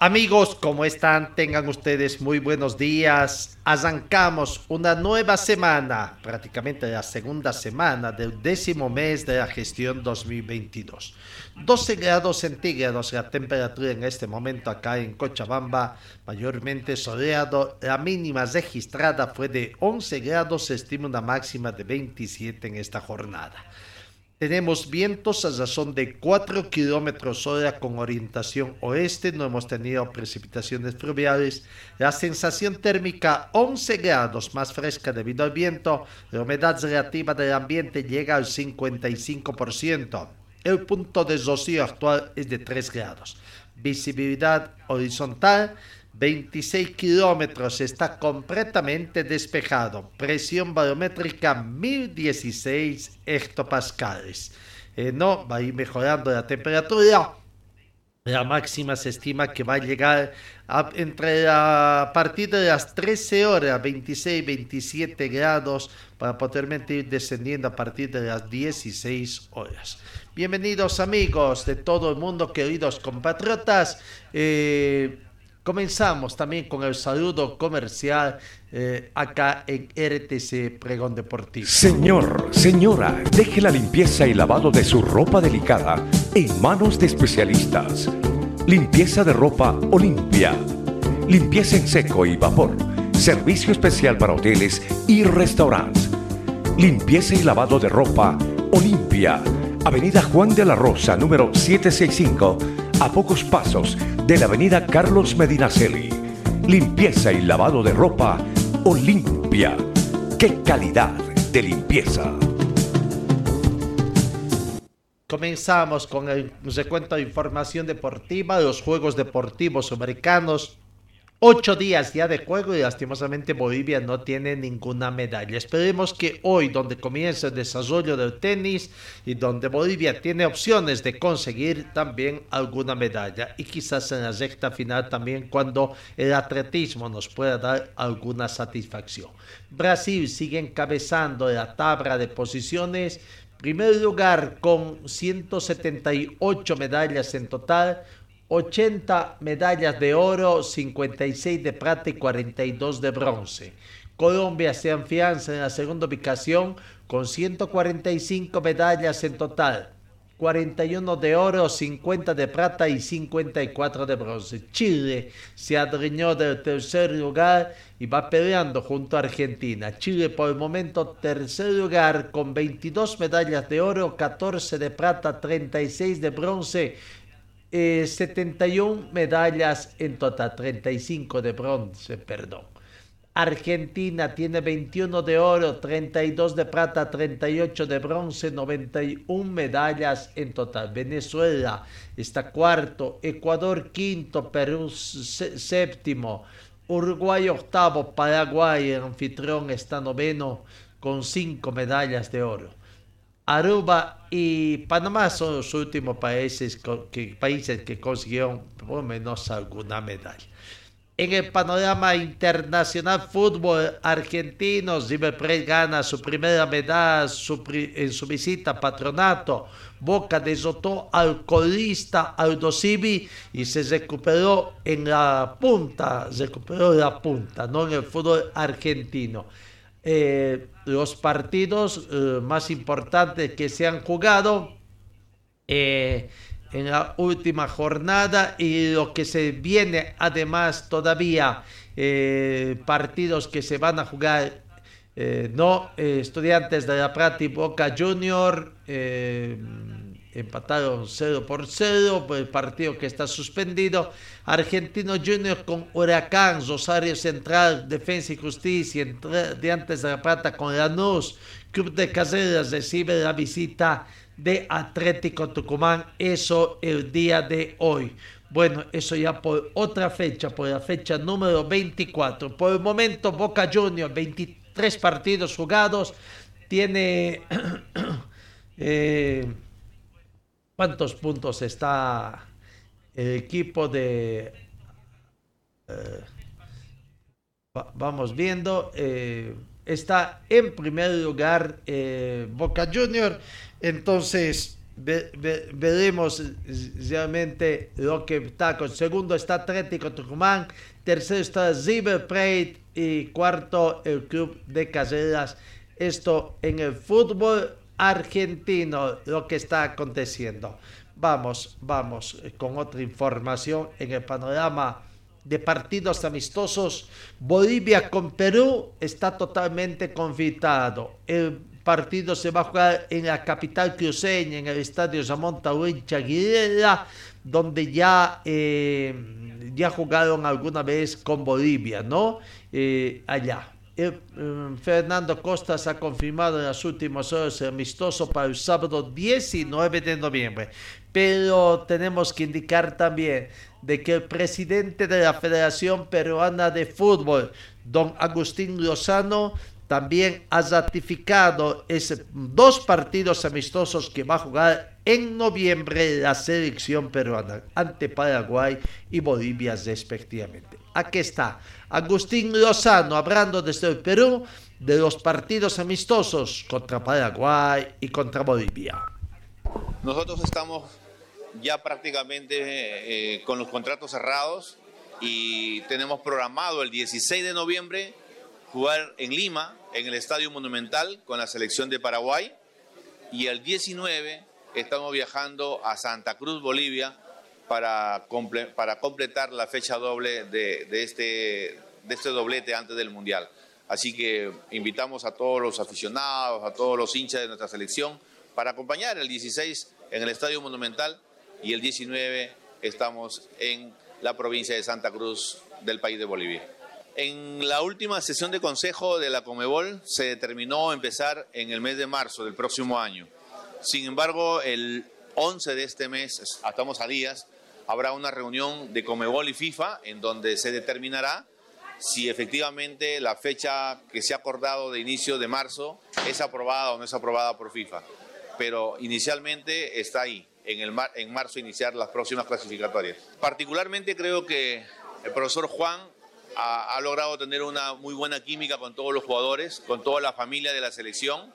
Amigos, ¿cómo están? Tengan ustedes muy buenos días. Arrancamos una nueva semana, prácticamente la segunda semana del décimo mes de la gestión 2022. 12 grados centígrados la temperatura en este momento acá en Cochabamba, mayormente soleado. La mínima registrada fue de 11 grados, se estima una máxima de 27 en esta jornada. Tenemos vientos a razón de 4 kilómetros hora con orientación oeste. No hemos tenido precipitaciones fluviales. La sensación térmica 11 grados más fresca debido al viento. La humedad relativa del ambiente llega al 55%. El punto de rocío actual es de 3 grados. Visibilidad horizontal 26 kilómetros, está completamente despejado. Presión barométrica 1016 hectopascales. Eh, no, va a ir mejorando la temperatura. La máxima se estima que va a llegar a, entre a partir de las 13 horas, 26, 27 grados, para posteriormente ir descendiendo a partir de las 16 horas. Bienvenidos amigos de todo el mundo, queridos compatriotas. Eh, Comenzamos también con el saludo comercial eh, acá en RTC Pregón Deportivo. Señor, señora, deje la limpieza y lavado de su ropa delicada en manos de especialistas. Limpieza de ropa Olimpia. Limpieza en seco y vapor. Servicio especial para hoteles y restaurantes. Limpieza y lavado de ropa Olimpia. Avenida Juan de la Rosa, número 765 a pocos pasos de la avenida Carlos Medinaceli. Limpieza y lavado de ropa Olimpia. ¡Qué calidad de limpieza! Comenzamos con el recuento de información deportiva, los Juegos Deportivos Americanos Ocho días ya de juego y lastimosamente Bolivia no tiene ninguna medalla. Esperemos que hoy, donde comienza el desarrollo del tenis y donde Bolivia tiene opciones de conseguir también alguna medalla y quizás en la recta final también cuando el atletismo nos pueda dar alguna satisfacción. Brasil sigue encabezando la tabla de posiciones. Primer lugar con 178 medallas en total, 80 medallas de oro, 56 de plata y 42 de bronce. Colombia se afianza en la segunda ubicación con 145 medallas en total, 41 de oro, 50 de plata y 54 de bronce. Chile se adueñó del tercer lugar y va peleando junto a Argentina. Chile por el momento tercer lugar con 22 medallas de oro, 14 de plata, 36 de bronce 71 eh, medallas en total, 35 de bronce, perdón. Argentina tiene 21 de oro, 32 de plata, 38 de bronce, 91 medallas en total. Venezuela está cuarto, Ecuador quinto, Perú séptimo, Uruguay octavo, Paraguay, anfitrión, está noveno con 5 medallas de oro. Aruba y Panamá son los últimos países que, países que consiguieron por lo menos alguna medalla. En el panorama internacional fútbol argentino, River Plate gana su primera medalla en su visita a Patronato. Boca desotó al colista Aldo Civi y se recuperó en la punta, recuperó la punta, no en el fútbol argentino. Eh, los partidos eh, más importantes que se han jugado. Eh, en la última jornada y lo que se viene además todavía partidos que se van a jugar no estudiantes de la Plata y Boca Junior empataron 0 por 0 por el partido que está suspendido Argentino Junior con Huracán Rosario Central Defensa y Justicia Estudiantes de la Plata con Lanús Club de Caseras recibe la visita de Atlético Tucumán, eso el día de hoy. Bueno, eso ya por otra fecha, por la fecha número 24. Por el momento, Boca Juniors, 23 partidos jugados, tiene... Eh, ¿Cuántos puntos está el equipo de... Eh, vamos viendo. Eh, está en primer lugar Boca Juniors entonces, veremos realmente lo que está con segundo está Atlético Tucumán, tercero está River Plate y cuarto el Club de Caseras. Esto en el fútbol argentino, lo que está aconteciendo. Vamos, vamos con otra información en el panorama de partidos amistosos. Bolivia con Perú está totalmente confitado. El partido se va a jugar en la capital cruceña, en el estadio Ramón Tahuín Chaguilera, donde ya, eh, ya jugaron alguna vez con Bolivia, ¿no? Eh, allá. Eh, Fernando Costas ha confirmado en las últimas horas el amistoso para el sábado 19 de noviembre. Pero tenemos que indicar también de que el presidente de la Federación Peruana de Fútbol, don Agustín Lozano, también ha ratificado dos partidos amistosos que va a jugar en noviembre la selección peruana ante Paraguay y Bolivia respectivamente. Aquí está Agustín Lozano hablando desde el Perú de los partidos amistosos contra Paraguay y contra Bolivia. Nosotros estamos ya prácticamente eh, con los contratos cerrados y tenemos programado el 16 de noviembre jugar en Lima, en el Estadio Monumental, con la selección de Paraguay. Y el 19 estamos viajando a Santa Cruz, Bolivia, para, para completar la fecha doble de, este, de este doblete antes del Mundial. Así que invitamos a todos los aficionados, a todos los hinchas de nuestra selección para acompañar el 16 en el Estadio Monumental y el 19 estamos en la provincia de Santa Cruz del país de Bolivia. En la última sesión de consejo de la Comebol se determinó empezar en el mes de marzo del próximo año. Sin embargo, el 11 de este mes, estamos a días, habrá una reunión de Comebol y FIFA en donde se determinará si efectivamente la fecha que se ha acordado de inicio de marzo es aprobada o no es aprobada por FIFA. Pero inicialmente está ahí, en, el en marzo iniciar las próximas clasificatorias. Particularmente creo que el profesor Juan ha, logrado tener una muy buena química con todos los jugadores, con toda la familia de la selección.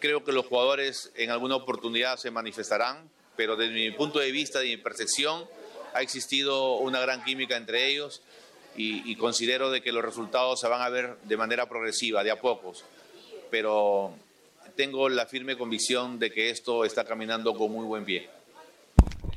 Creo que los jugadores en alguna oportunidad se manifestarán, pero desde mi punto de vista, de mi percepción, ha existido una gran química entre ellos y, y considero de que los resultados se van a ver de manera progresiva, de a pocos. Pero tengo la firme convicción de que esto está caminando con muy buen pie.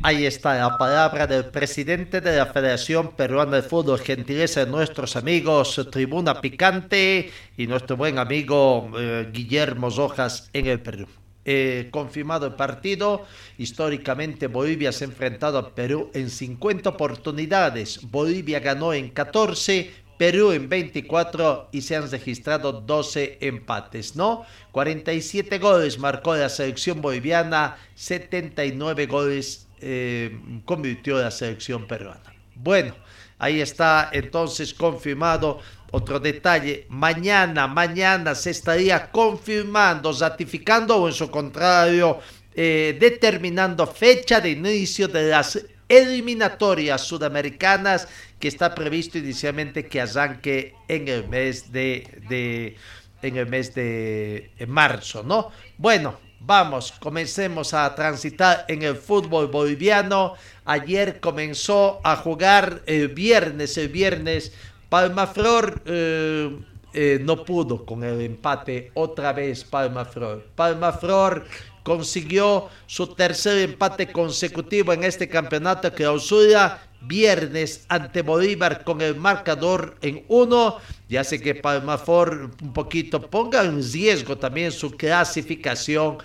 Ahí está la palabra del presidente de la Federación Peruana de Fútbol, gentileza de nuestros amigos Tribuna Picante y nuestro buen amigo eh, Guillermo Rojas en el Perú. Eh, confirmado el partido, históricamente Bolivia se ha enfrentado a Perú en 50 oportunidades, Bolivia ganó en 14, Perú en 24 y se han registrado 12 empates, ¿no? 47 goles marcó la selección boliviana, 79 goles eh, convirtió la selección peruana. Bueno, ahí está entonces confirmado. Otro detalle, mañana, mañana se estaría confirmando, ratificando o en su contrario, eh, determinando fecha de inicio de las eliminatorias sudamericanas que está previsto inicialmente que arranque en el mes de, de en el mes de marzo, ¿no? Bueno, Vamos, comencemos a transitar en el fútbol boliviano. Ayer comenzó a jugar el viernes, el viernes Palmaflor eh, eh, no pudo con el empate otra vez Palma Flor. Palma Flor consiguió su tercer empate consecutivo en este campeonato que clausura viernes ante Bolívar con el marcador en uno y hace que Palmafor un poquito ponga en riesgo también su clasificación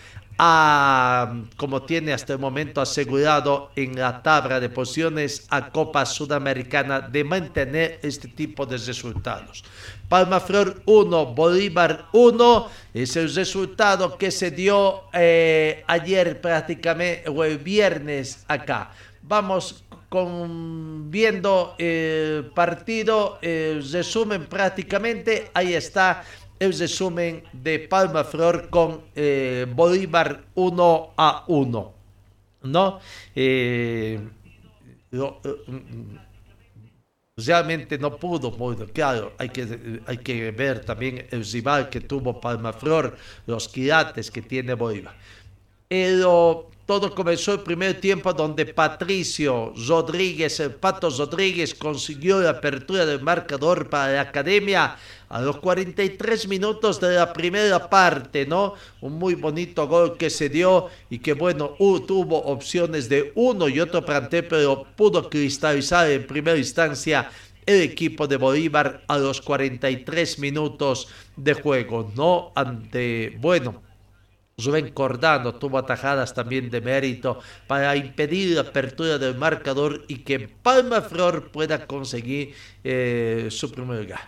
como tiene hasta el momento asegurado en la tabla de posiciones a Copa Sudamericana de mantener este tipo de resultados. Palmaflor 1, Bolívar 1 es el resultado que se dio eh, ayer prácticamente o el viernes acá. Vamos viendo el partido, el resumen prácticamente, ahí está el resumen de Palma Flor con eh, Bolívar 1 a 1. ¿No? Eh, realmente no pudo, bueno, claro, hay que, hay que ver también el rival que tuvo Palma Flor, los quilates que tiene Bolívar. Pero todo comenzó el primer tiempo donde Patricio Rodríguez, el Pato Rodríguez, consiguió la apertura del marcador para la academia a los 43 minutos de la primera parte, ¿no? Un muy bonito gol que se dio y que, bueno, tuvo opciones de uno y otro plantel, pero pudo cristalizar en primera instancia el equipo de Bolívar a los 43 minutos de juego, ¿no? Ante, bueno, Rubén Cordano tuvo atajadas también de mérito para impedir la apertura del marcador y que Palma Flor pueda conseguir eh, su primer lugar.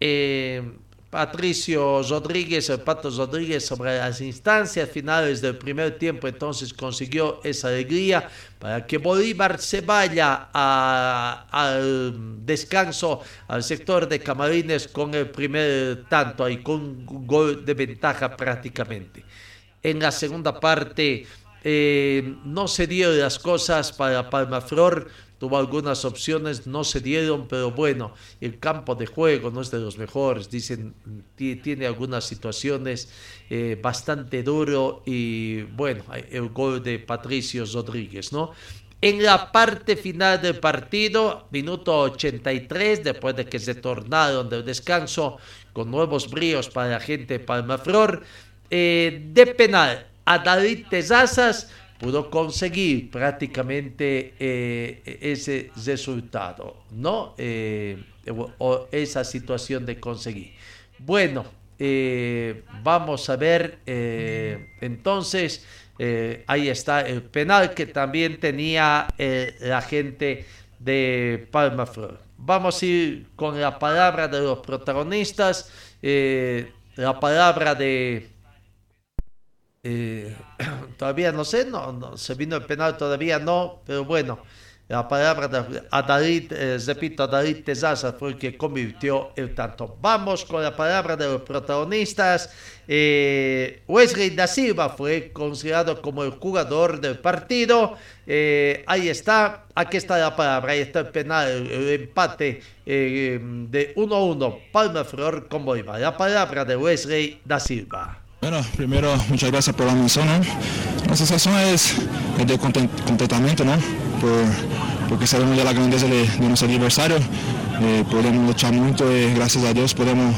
Eh, Patricio Rodríguez, el Pato Rodríguez, sobre las instancias finales del primer tiempo, entonces consiguió esa alegría para que Bolívar se vaya al descanso al sector de Camarines con el primer tanto, ahí con un gol de ventaja prácticamente. En la segunda parte eh, no se dieron las cosas para Palmaflor, tuvo algunas opciones, no se dieron, pero bueno, el campo de juego no es de los mejores, dicen, tiene algunas situaciones eh, bastante duro y bueno, el gol de Patricio Rodríguez, ¿no? En la parte final del partido, minuto 83, después de que se tornaron del descanso con nuevos bríos para la gente de Palmaflor, eh, de penal a David Tezazas pudo conseguir prácticamente eh, ese resultado, ¿no? Eh, o esa situación de conseguir. Bueno, vamos a ver, entonces, ahí está el penal que también tenía la gente de Palma Flor. Vamos a ir con la palabra de los protagonistas, la palabra de eh, todavía no sé, no, se vino el penal, todavía no, pero bueno, la palabra de David, eh, repito, David Tezaza fue el que convirtió el tanto. Vamos con la palabra de los protagonistas. Eh, Wesley da Silva fue considerado como el jugador del partido. Eh, ahí está, aquí está la palabra, ahí está el penal, el, empate de 1-1, Palma Flor con Bolívar. La palabra de Wesley da Silva. Bueno, primero muchas gracias por la mención. ¿no? La sensación es de contentamiento, ¿no? porque sabemos ya la grandeza de, nuestro adversario. Eh, podemos luchar mucho y gracias a Dios podemos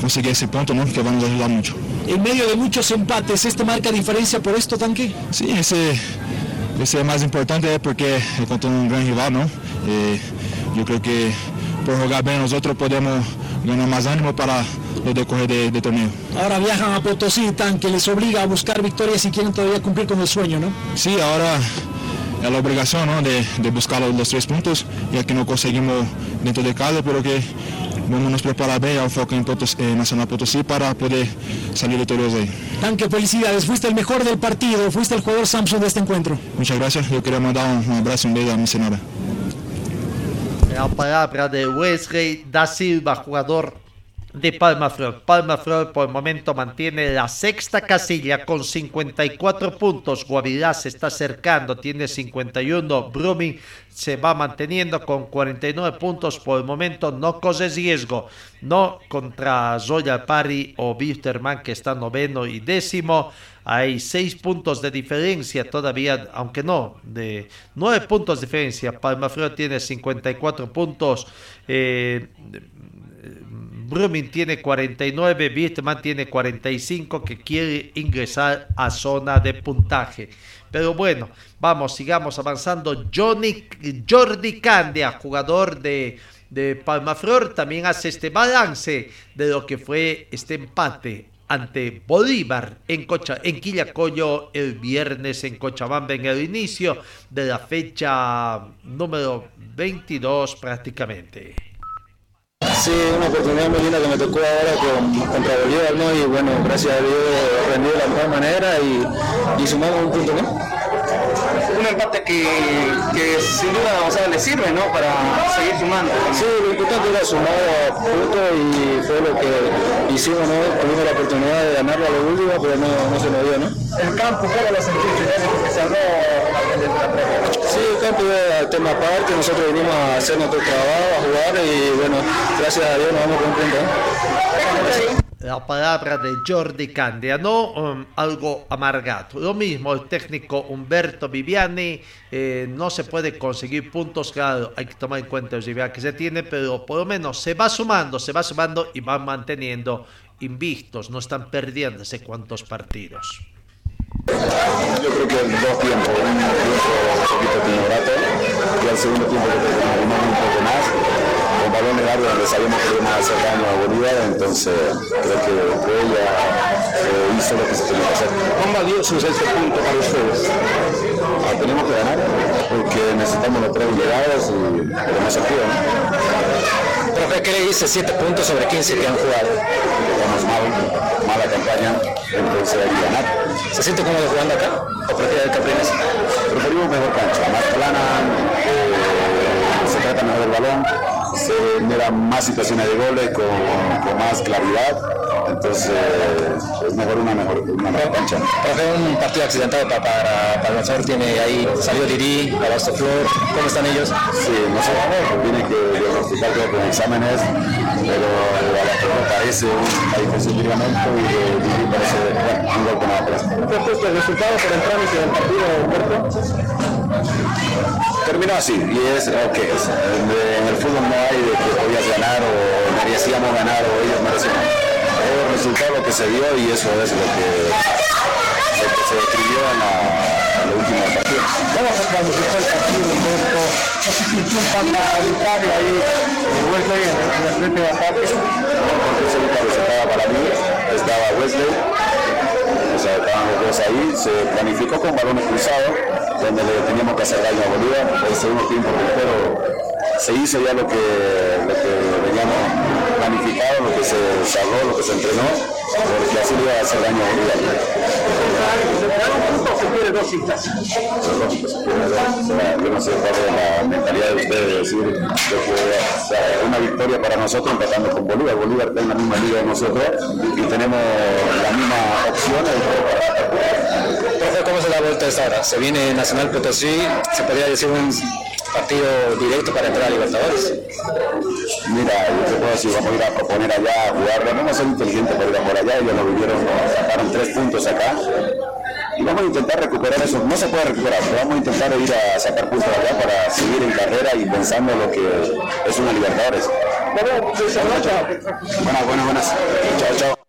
conseguir ese punto ¿no? que va a nos ayudar mucho. En medio de muchos empates, ¿este marca diferencia por esto, Tanque? Sí, ese, ese es más importante porque es contra un gran rival. ¿no? Eh, yo creo que por jugar bien nosotros podemos ganar más ánimo para los decorrer de, de, torneo. Ahora viajan a Potosí, tan que les obliga a buscar victorias si quieren todavía cumplir con el sueño, ¿no? Sí, ahora es la obligación ¿no? de, de, buscar los, tres puntos, ya que no conseguimos dentro de casa, pero que vamos a nos preparar bien al foco en Potosí, eh, Nacional Potosí para poder salir victoriosos ahí. Tanque, felicidades, fuiste el mejor del partido, fuiste el jugador Samsung de este encuentro. Muchas gracias, yo quería mandar un, un abrazo y un beso a mi senora. La palabra de Wesley da Silva, jugador de Palma Flor. Palma Flor por el momento mantiene la sexta casilla con 54 puntos. Guavirá se está acercando, tiene 51. Brumming se va manteniendo con 49 puntos. Por el momento no corre riesgo. No contra Zoya Pari o Wisterman que está noveno y décimo. Hay seis puntos de diferencia todavía, aunque no, de nueve puntos de diferencia. Palma Flor tiene 54 puntos. Eh, Brumming tiene 49, Wittmann tiene 45 que quiere ingresar a zona de puntaje. Pero bueno, vamos, sigamos avanzando. Johnny, Jordi Candia, jugador de, de Palmaflor, también hace este balance de lo que fue este empate ante Bolívar en, Cocha, en Quillacoyo el viernes en Cochabamba en el inicio de la fecha número 22 prácticamente. Sí, una oportunidad muy linda que me tocó ahora con, contra Bolívar, ¿no? Y bueno, gracias a Dios rendido de la mejor manera y, y sumamos un punto, ¿no? un empate que, que, sin duda o sea, le sirve ¿no? para seguir sumando. Sí, lo importante era sumar puntos y fue lo que hicimos, ¿no? tuvimos la oportunidad de ganarlo a la última, pero no, no se nos dio. ¿no? El campo, ¿cómo lo sentiste? Que se Sí, el campo es tema aparte, nosotros venimos a hacer nuestro trabajo, a jugar y bueno, gracias a Dios nos vamos con un punto. ¿eh? La palabra de Jordi Candia, ¿no? Um, algo amargado. Lo mismo, el técnico Humberto Viviani, eh, no se puede conseguir puntos, claro, hay que tomar en cuenta el nivel que se tiene, pero por lo menos se va sumando, se va sumando y van manteniendo invictos, no están perdiendo sé cuántos partidos. Yo creo que dos tiempos, un tiempo un poquito timorato y al segundo tiempo que un poco más con balones largos donde sabíamos que iban a hacer daño a Bolívar, entonces creo que ella eh, hizo lo que se tenía que hacer. ¿Cuán valioso es este punto para ustedes? Ah, tenemos que ganar porque necesitamos los tres llegados y pero no se pudo, ¿no? Profe, ¿qué le dice 7 puntos sobre 15 que han jugado? Jugamos mal, mala campaña, entonces hay que ganar. ¿Se siente cómodo jugando acá? ¿O prefiere el Capriles? Preferimos mejor cancha, más plana, eh, se trata mejor el balón se generan más situaciones de goles con, con más claridad. Entonces es mejor una mejor, una mejor cancha. Profe, un partido accidentado para, para, para tiene ahí, salió Diri, Abasto Flor, ¿cómo están ellos? Sí, no sé, tiene que diagnosticar creo con exámenes, pero a la Flor parece una diferencia de ligamento y de Diri parece bueno, un golpe nada atrás. ¿Qué el resultado por el trámite del partido, Humberto? Terminó así, y es que es. En el fútbol no hay de que podías ganar o merecíamos ganar o ellos merecían. Es el resultado lo que se dio y eso es lo que, lo que se describió en la, en la última partida. ¿Cómo se planificó el partido, Humberto? No sé si tú falta arbitrario ahí, Wesley en el frente de ataque. No, porque ese estaba para mí, estaba Wesley sea, estaban dos ahí, se planificó con balones cruzados, donde le teníamos que hacer daño a Bolívar, el segundo tiempo pero se hizo ya lo que, lo que veníamos planificado, lo que se habló, lo que se entrenó, porque así le iba a hacer daño a Bolívar. se quiere dos citas? Yo no sé cuál es la mentalidad de ustedes de decir que una victoria para nosotros empatando con Bolívar. Bolívar está en la misma liga de nosotros y tenemos la misma opción. ¿Cómo se da vuelta esta hora? Se viene Nacional Potosí, se podría decir un partido directo para entrar a Libertadores. Mira, yo te puedo decir, vamos a ir a proponer allá a jugar, vamos a ser inteligentes para ir a por allá, ellos lo vivieron, sacaron tres puntos acá. Y vamos a intentar recuperar eso, no se puede recuperar, pero vamos a intentar ir a sacar puntos allá para seguir en carrera y pensando lo que es una Libertadores. Buenas, buenas, buenas. Chao, chao.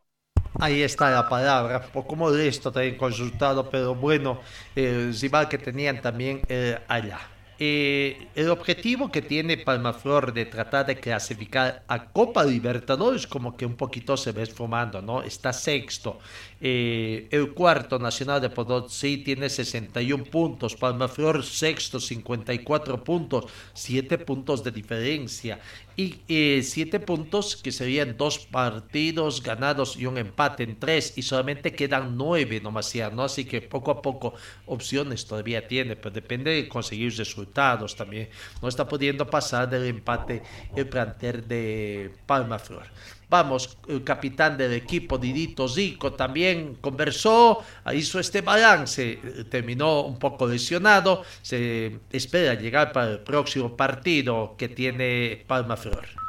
Ahí está la palabra, poco modesto también consultado, pero bueno, el rival que tenían también eh, allá. Eh, el objetivo que tiene Palmaflor de tratar de clasificar a Copa Libertadores como que un poquito se ve esfumando, ¿no? Está sexto. Eh, el cuarto Nacional de Potosí tiene 61 puntos, Palmaflor sexto 54 puntos, 7 puntos de diferencia y eh, 7 puntos que serían dos partidos ganados y un empate en tres y solamente quedan 9 nomás ya, ¿no? Así que poco a poco opciones todavía tiene, pero depende de conseguir resultados también. No está pudiendo pasar del empate el plantel de Palmaflor. Vamos, el capitán del equipo, Didito Zico, también conversó, hizo este balance, terminó un poco lesionado, se espera llegar para el próximo partido que tiene Palma Flor.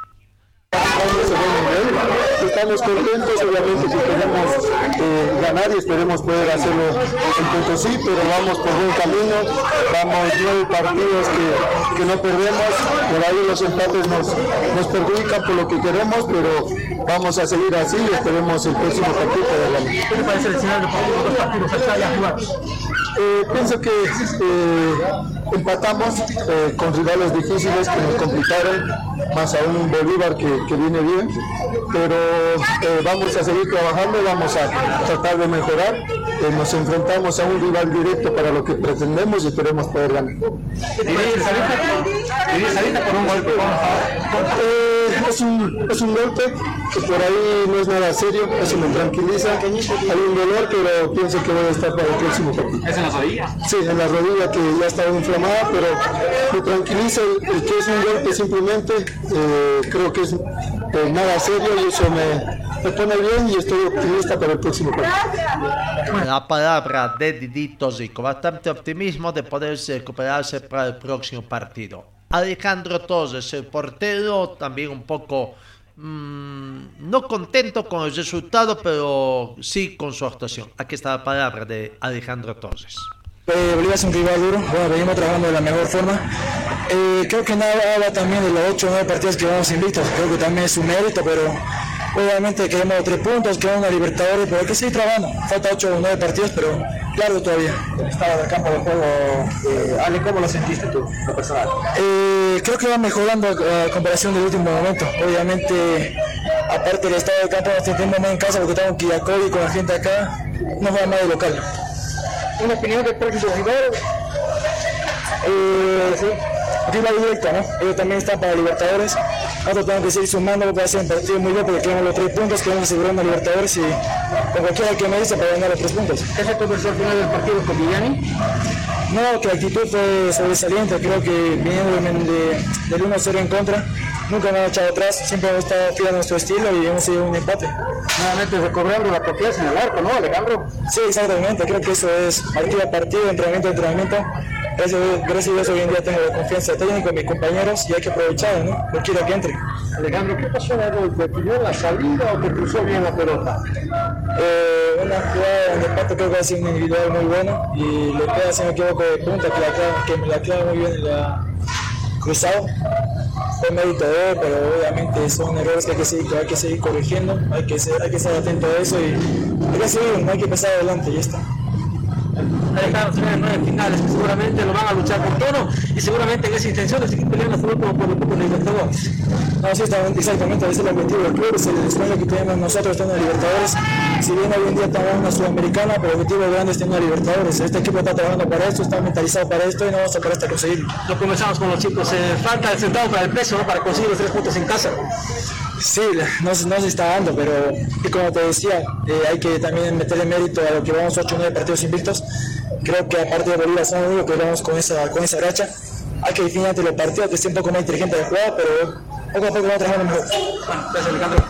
Estamos contentos, obviamente que queremos eh, ganar y esperemos poder hacerlo en Potosí, pero vamos por buen camino, vamos nueve partidos que, que no perdemos, por ahí los empates nos, nos perjudican por lo que queremos, pero vamos a seguir así y esperemos el próximo partido ganar. ¿Qué te parece el escenario de los partidos? Eh, pienso que eh, empatamos eh, con rivales difíciles que nos complicaron, más aún Bolívar que, que viene bien, pero eh, vamos a seguir trabajando, vamos a tratar de mejorar, Eh, nos enfrentamos a un rival directo para lo que pretendemos y esperemos poder ganar. con un golpe. Es, un, es un golpe que por ahí no es nada serio, eso me tranquiliza. Hay un dolor, pero pienso que voy a estar para el próximo partido. ¿Es en la rodilla? Sí, en la rodilla que ya estaba inflamada, pero me tranquiliza el, el que es un golpe simplemente. eh, creo que es eh, nada serio y eso me, me pone bien y estoy optimista para el próximo partido. La palabra de Didito Zico, bastante optimismo de poderse recuperarse para el próximo partido. Alejandro Torres, el portero, también un poco mm, no contento con el resultado, pero sí con su actuación. Aquí está la palabra de Alejandro Torres. Eh, Bolivia es un rival duro, bueno, venimos trabajando de la mejor forma. Eh, creo que nada habla también de los 8 o 9 partidos que vamos invictos, creo que también es un mérito, pero obviamente queremos tres puntos, queremos una Libertadores, pero hay que seguir trabajando. Falta 8 o 9 partidos, pero largo todavía. El estado del campo de juego, eh, Ale, ¿cómo lo sentiste tú, lo personal? Eh, creo que va mejorando a comparación del último momento. Obviamente, aparte del estado del campo, nos sentimos más en casa porque estamos en Quillacoy y con la gente acá, nos va más de local. ¿Una opinión del próximo rival? Eh, rival directo, ¿no? Ellos también están para Libertadores. Nosotros tenemos que seguir sumando porque va a ser un partido muy bien porque queremos los tres puntos, queremos asegurar una Libertadores y con cualquiera que me dice para ganar los tres puntos. ¿Qué se conversó al final del partido con Villani? No, que la actitud fue sobresaliente, creo que viniendo de, de, del 1-0 en contra, nunca me han echado atrás, siempre hemos estado fiel a nuestro estilo y hemos seguido un empate. Nuevamente recobrando la confianza en el arco, ¿no, Alejandro? Sí, exactamente, creo que eso es partido a partido, entrenamiento a entrenamiento. Gracias, gracias a Dios hoy en día tengo la confianza técnica de mis compañeros y hay que aprovechar, ¿no? No quiero que entre. Alejandro, ¿qué pasó? ¿Definió la salida o te cruzó bien la pelota? Eh, una jugada de empate creo que ha sido un individual muy bueno y le queda, si no me equivoco, de punta que, la clava, que me la clava muy bien en la cruzado. Fue mérito de él, pero obviamente son errores que hay que seguir, que hay que seguir corrigiendo, hay que, ser, hay que estar atento a eso y hay que seguir, no hay que pasar adelante y ya está. Alejandro tiene nueve finales que seguramente lo van a luchar por todo y seguramente en esa intención de seguir peleando hasta el último por el cupo de Libertadores. No, sí, exactamente, exactamente, ese es el objetivo del club, es el sueño que tenemos nosotros estando en Libertadores. Si bien hoy en día estamos en una sudamericana, pero el objetivo grande es tener Libertadores. Este equipo está trabajando para esto, está mentalizado para esto y no vamos a parar hasta conseguirlo. Lo comenzamos con los chicos, eh, falta el centavo para el peso ¿no? para conseguir los tres puntos en casa. Sí, no, no se está dando, pero y como te decía, eh, hay que también meterle mérito a lo que vamos 8 o 9 partidos invictos. Creo que aparte de Bolívar son los únicos que vamos con esa, con esa racha. Hay que definir ante los partidos, que esté un poco más inteligente de jugar, pero poco a poco vamos trabajando mejor. Gracias, Alejandro.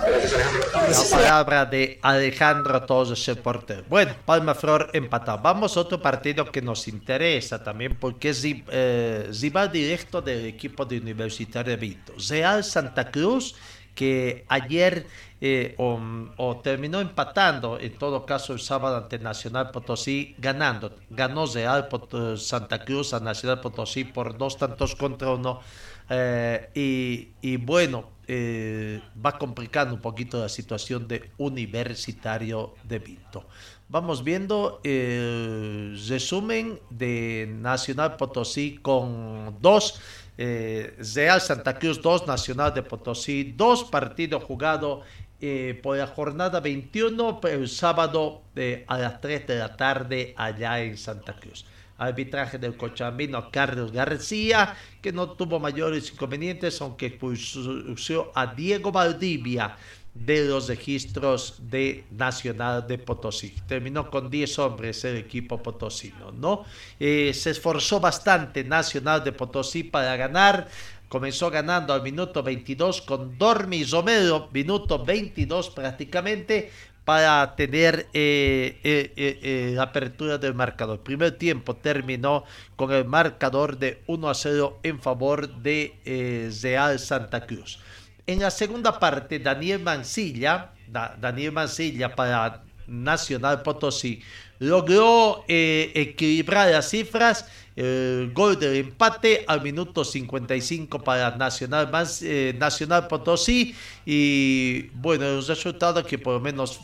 La palabra de Alejandro Torres, portero. Bueno, Palma Flor empatado. Vamos a otro partido que nos interesa también porque es eh, rival directo del equipo de Universitario de Vito. Real Santa Cruz que ayer eh, o, terminó empatando, en todo caso el sábado ante Nacional Potosí, ganando. Ganó Real Pot Santa Cruz a Nacional Potosí por dos tantos contra uno. Eh, y, bueno, eh, va complicando un poquito la situación de Universitario de Vinto. Vamos viendo el resumen de Nacional Potosí con dos. Eh, Real Santa Cruz 2, Nacional de Potosí 2, partido jugado eh, por la jornada 21, el sábado eh, a las 3 de la tarde allá en Santa Cruz. Arbitraje del cochambino Carlos García, que no tuvo mayores inconvenientes, aunque expulsó a Diego Valdivia de los registros de Nacional de Potosí. Terminó con 10 hombres el equipo potosino, ¿no? Eh, se esforzó bastante Nacional de Potosí para ganar. Comenzó ganando al minuto 22 con Dormi Romero, minuto 22 prácticamente, para tener eh, eh, la apertura del marcador. Primer tiempo terminó con el marcador de 1 a 0 en favor de Real Santa Cruz. En la segunda parte, Daniel Mancilla Daniel Mancilla para Nacional Potosí. Logró eh, equilibrar las cifras. El gol del empate al minuto 55 para Nacional, eh, Nacional Potosí. Y bueno, el resultado que por lo menos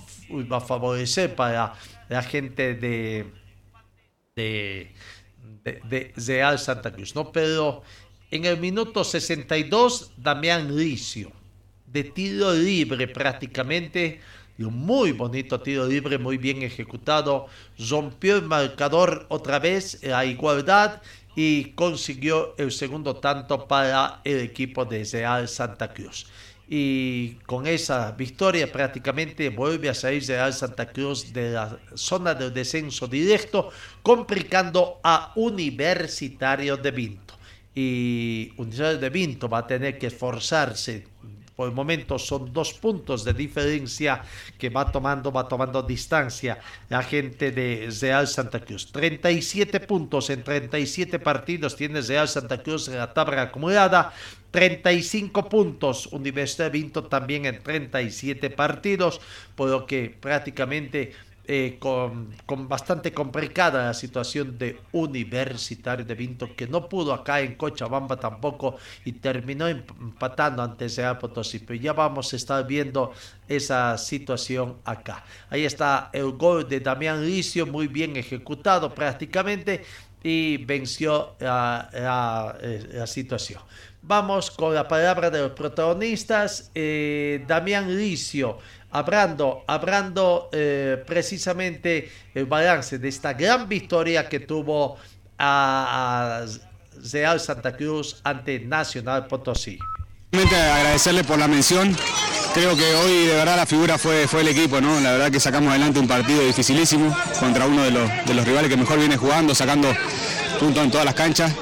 va a favorecer para la gente de, de, de, Real Santa Cruz. ¿no? Pero en el minuto 62, Damián Licio, de tiro libre prácticamente un muy bonito tiro libre, muy bien ejecutado. Rompió el marcador otra vez a igualdad y consiguió el segundo tanto para el equipo de Real Santa Cruz. Y con esa victoria prácticamente vuelve a salir Real Santa Cruz de la zona del descenso directo, complicando a Universitario de Vinto. Y Universitario de Vinto va a tener que esforzarse por el momento son dos puntos de diferencia que va tomando, va tomando distancia la gente de Real Santa Cruz. 37 puntos en 37 partidos tiene Real Santa Cruz en la tabla acumulada. 35 puntos Universidad de Vinto también en 37 partidos, por lo que prácticamente eh, con, bastante complicada la situación de Universitario de Vinto, que no pudo acá en Cochabamba tampoco y terminó empatando ante Real Potosí. Pero ya vamos a estar viendo esa situación acá. Ahí está el gol de Damián Licio, muy bien ejecutado prácticamente y venció la, eh, situación. Vamos con la palabra de los protagonistas. Eh, Damián Licio hablando, hablando eh, precisamente el balance de esta gran victoria que tuvo a, Real Santa Cruz ante Nacional Potosí. Agradecerle por la mención. Creo que hoy de verdad la figura fue, fue el equipo, ¿no? La verdad que sacamos adelante un partido dificilísimo contra uno de los, de los rivales que mejor viene jugando, sacando puntos en todas las canchas.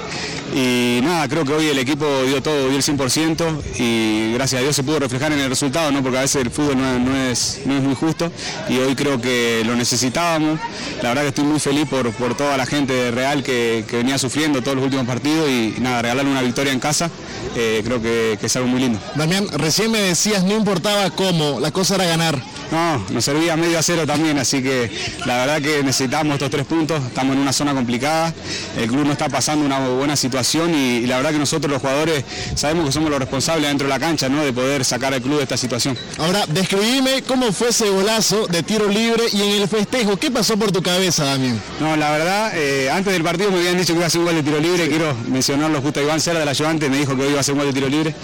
Y nada, creo que hoy el equipo dio todo, dio el 100% y gracias a Dios se pudo reflejar en el resultado, ¿no? porque a veces el fútbol no, es, no es muy justo y hoy creo que lo necesitábamos. La verdad que estoy muy feliz por, por toda la gente de Real que, venía sufriendo todos los últimos partidos y, nada, regalarle una victoria en casa, eh, creo que, que es algo muy lindo. Damián, recién me decías, no importaba cómo, la cosa era ganar. No, nos servía medio a cero también, así que la verdad que necesitamos estos tres puntos, estamos en una zona complicada, el club no está pasando una buena situación y, la verdad que nosotros los jugadores sabemos que somos los responsables dentro de la cancha, ¿no? De poder sacar al club de esta situación. Ahora, describime cómo fue ese golazo de tiro libre y en el festejo, ¿qué pasó por tu cabeza, Damián? No, la verdad, eh, antes del partido me habían dicho que iba a ser un gol de tiro libre, quiero mencionarlo justo a Iván Cera de la ayudante, me dijo que hoy iba a ser un gol de tiro libre.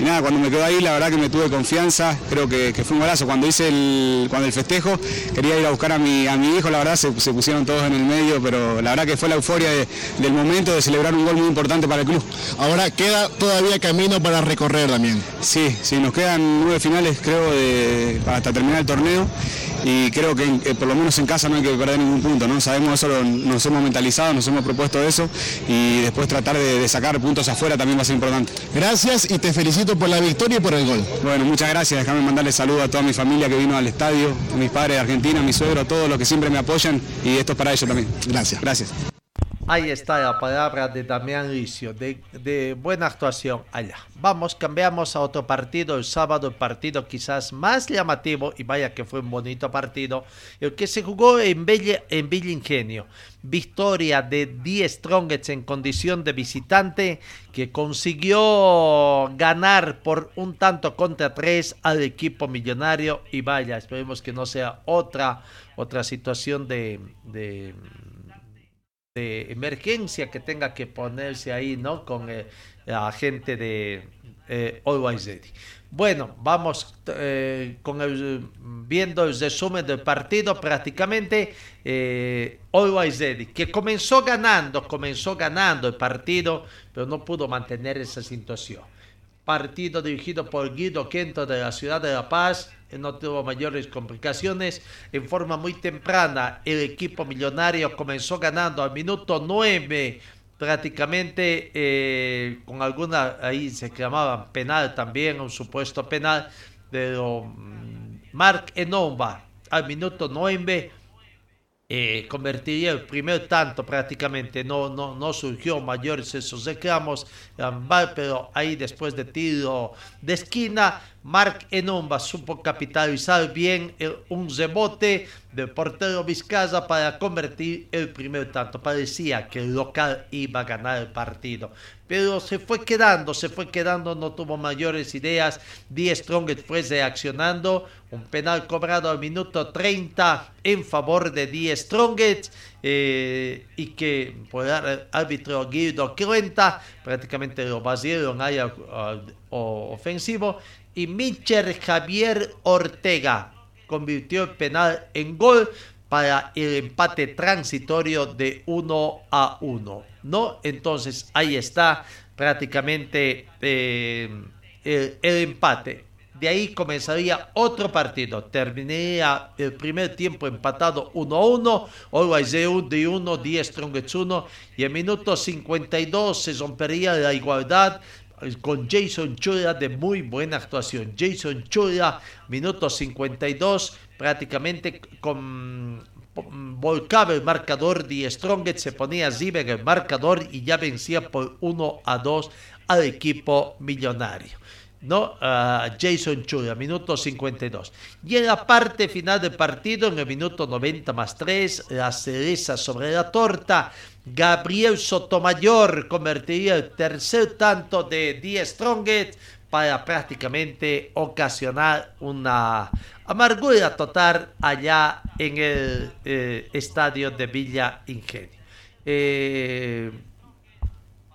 Y nada, cuando me quedó ahí, la verdad que me tuve confianza, creo que, que fue un golazo. Cuando hice el cuando el festejo, quería ir a buscar a mi, a mi hijo, la verdad se, pusieron todos en el medio, pero la verdad que fue la euforia del momento de celebrar un gol muy importante para el club. Ahora queda todavía camino para recorrer también. Sí, sí, nos quedan nueve finales creo de, hasta terminar el torneo y creo que eh, por lo menos en casa no hay que perder ningún punto, ¿no? Sabemos eso, nos hemos mentalizado, nos hemos propuesto eso y después tratar de, sacar puntos afuera también va a ser importante. Gracias y te felicito por la victoria y por el gol. Bueno, muchas gracias, déjame mandarle saludos a toda mi familia que vino al estadio, a mis padres de Argentina, a mi suegro, a todos los que siempre me apoyan y esto es para ellos también. Gracias. Gracias. Ahí está la palabra de Damián Licio, de, buena actuación allá. Vamos, cambiamos a otro partido, el sábado, el partido quizás más llamativo, y vaya que fue un bonito partido, el que se jugó en Villa, en Villa Ingenio. Victoria de 10 Strongets en condición de visitante, que consiguió ganar por un tanto contra tres al equipo millonario, y vaya, esperemos que no sea otra, otra situación de emergencia que tenga que ponerse ahí, ¿no? Con eh, la gente de eh, Always Bueno, vamos eh, con el, viendo el resumen del partido prácticamente. Eh, Always Ready, que comenzó ganando, comenzó ganando el partido, pero no pudo mantener esa situación. Partido dirigido por Guido Quento de la ciudad de La Paz, no tuvo mayores complicaciones. En forma muy temprana, el equipo millonario comenzó ganando al minuto 9, prácticamente eh, con alguna, ahí se llamaban penal también, un supuesto penal, pero mm, Mark Enomba al minuto 9 eh, convertiría el primer tanto prácticamente, no, no, no surgió mayores esos reclamos, pero ahí después de tiro de esquina, Mark Enomba supo capitalizar bien un rebote del portero Vizcaya para convertir el primer tanto. Parecía que el local iba a ganar el partido. Pero se fue quedando, se fue quedando, no tuvo mayores ideas. Die Strongest fue reaccionando. Un penal cobrado al minuto 30 en favor de Die Strongest. Eh, y que por el árbitro Guido Cuenta prácticamente lo vaciaron ahí ofensivo y Michel Javier Ortega convirtió el penal en gol para el empate transitorio de 1 a 1. ¿no? Entonces ahí está prácticamente eh, el, empate. De ahí comenzaría otro partido. Terminaría el primer tiempo empatado 1 a 1. Always de 1, 10 Strongest 1. Y en minuto 52 se rompería la igualdad con Jason Chura de muy buena actuación. Jason Chura, minuto 52, prácticamente con volcaba el marcador de Strongest, se ponía en el marcador y ya vencía por 1 a 2 al equipo millonario. ¿No? Jason Chura, minuto 52. Y en la parte final del partido, en el minuto 90 más 3, la cereza sobre la torta, Gabriel Sotomayor convertiría el tercer tanto de Die Strongest para prácticamente ocasionar una amargura total allá en el eh, estadio de Villa Ingenio. Eh,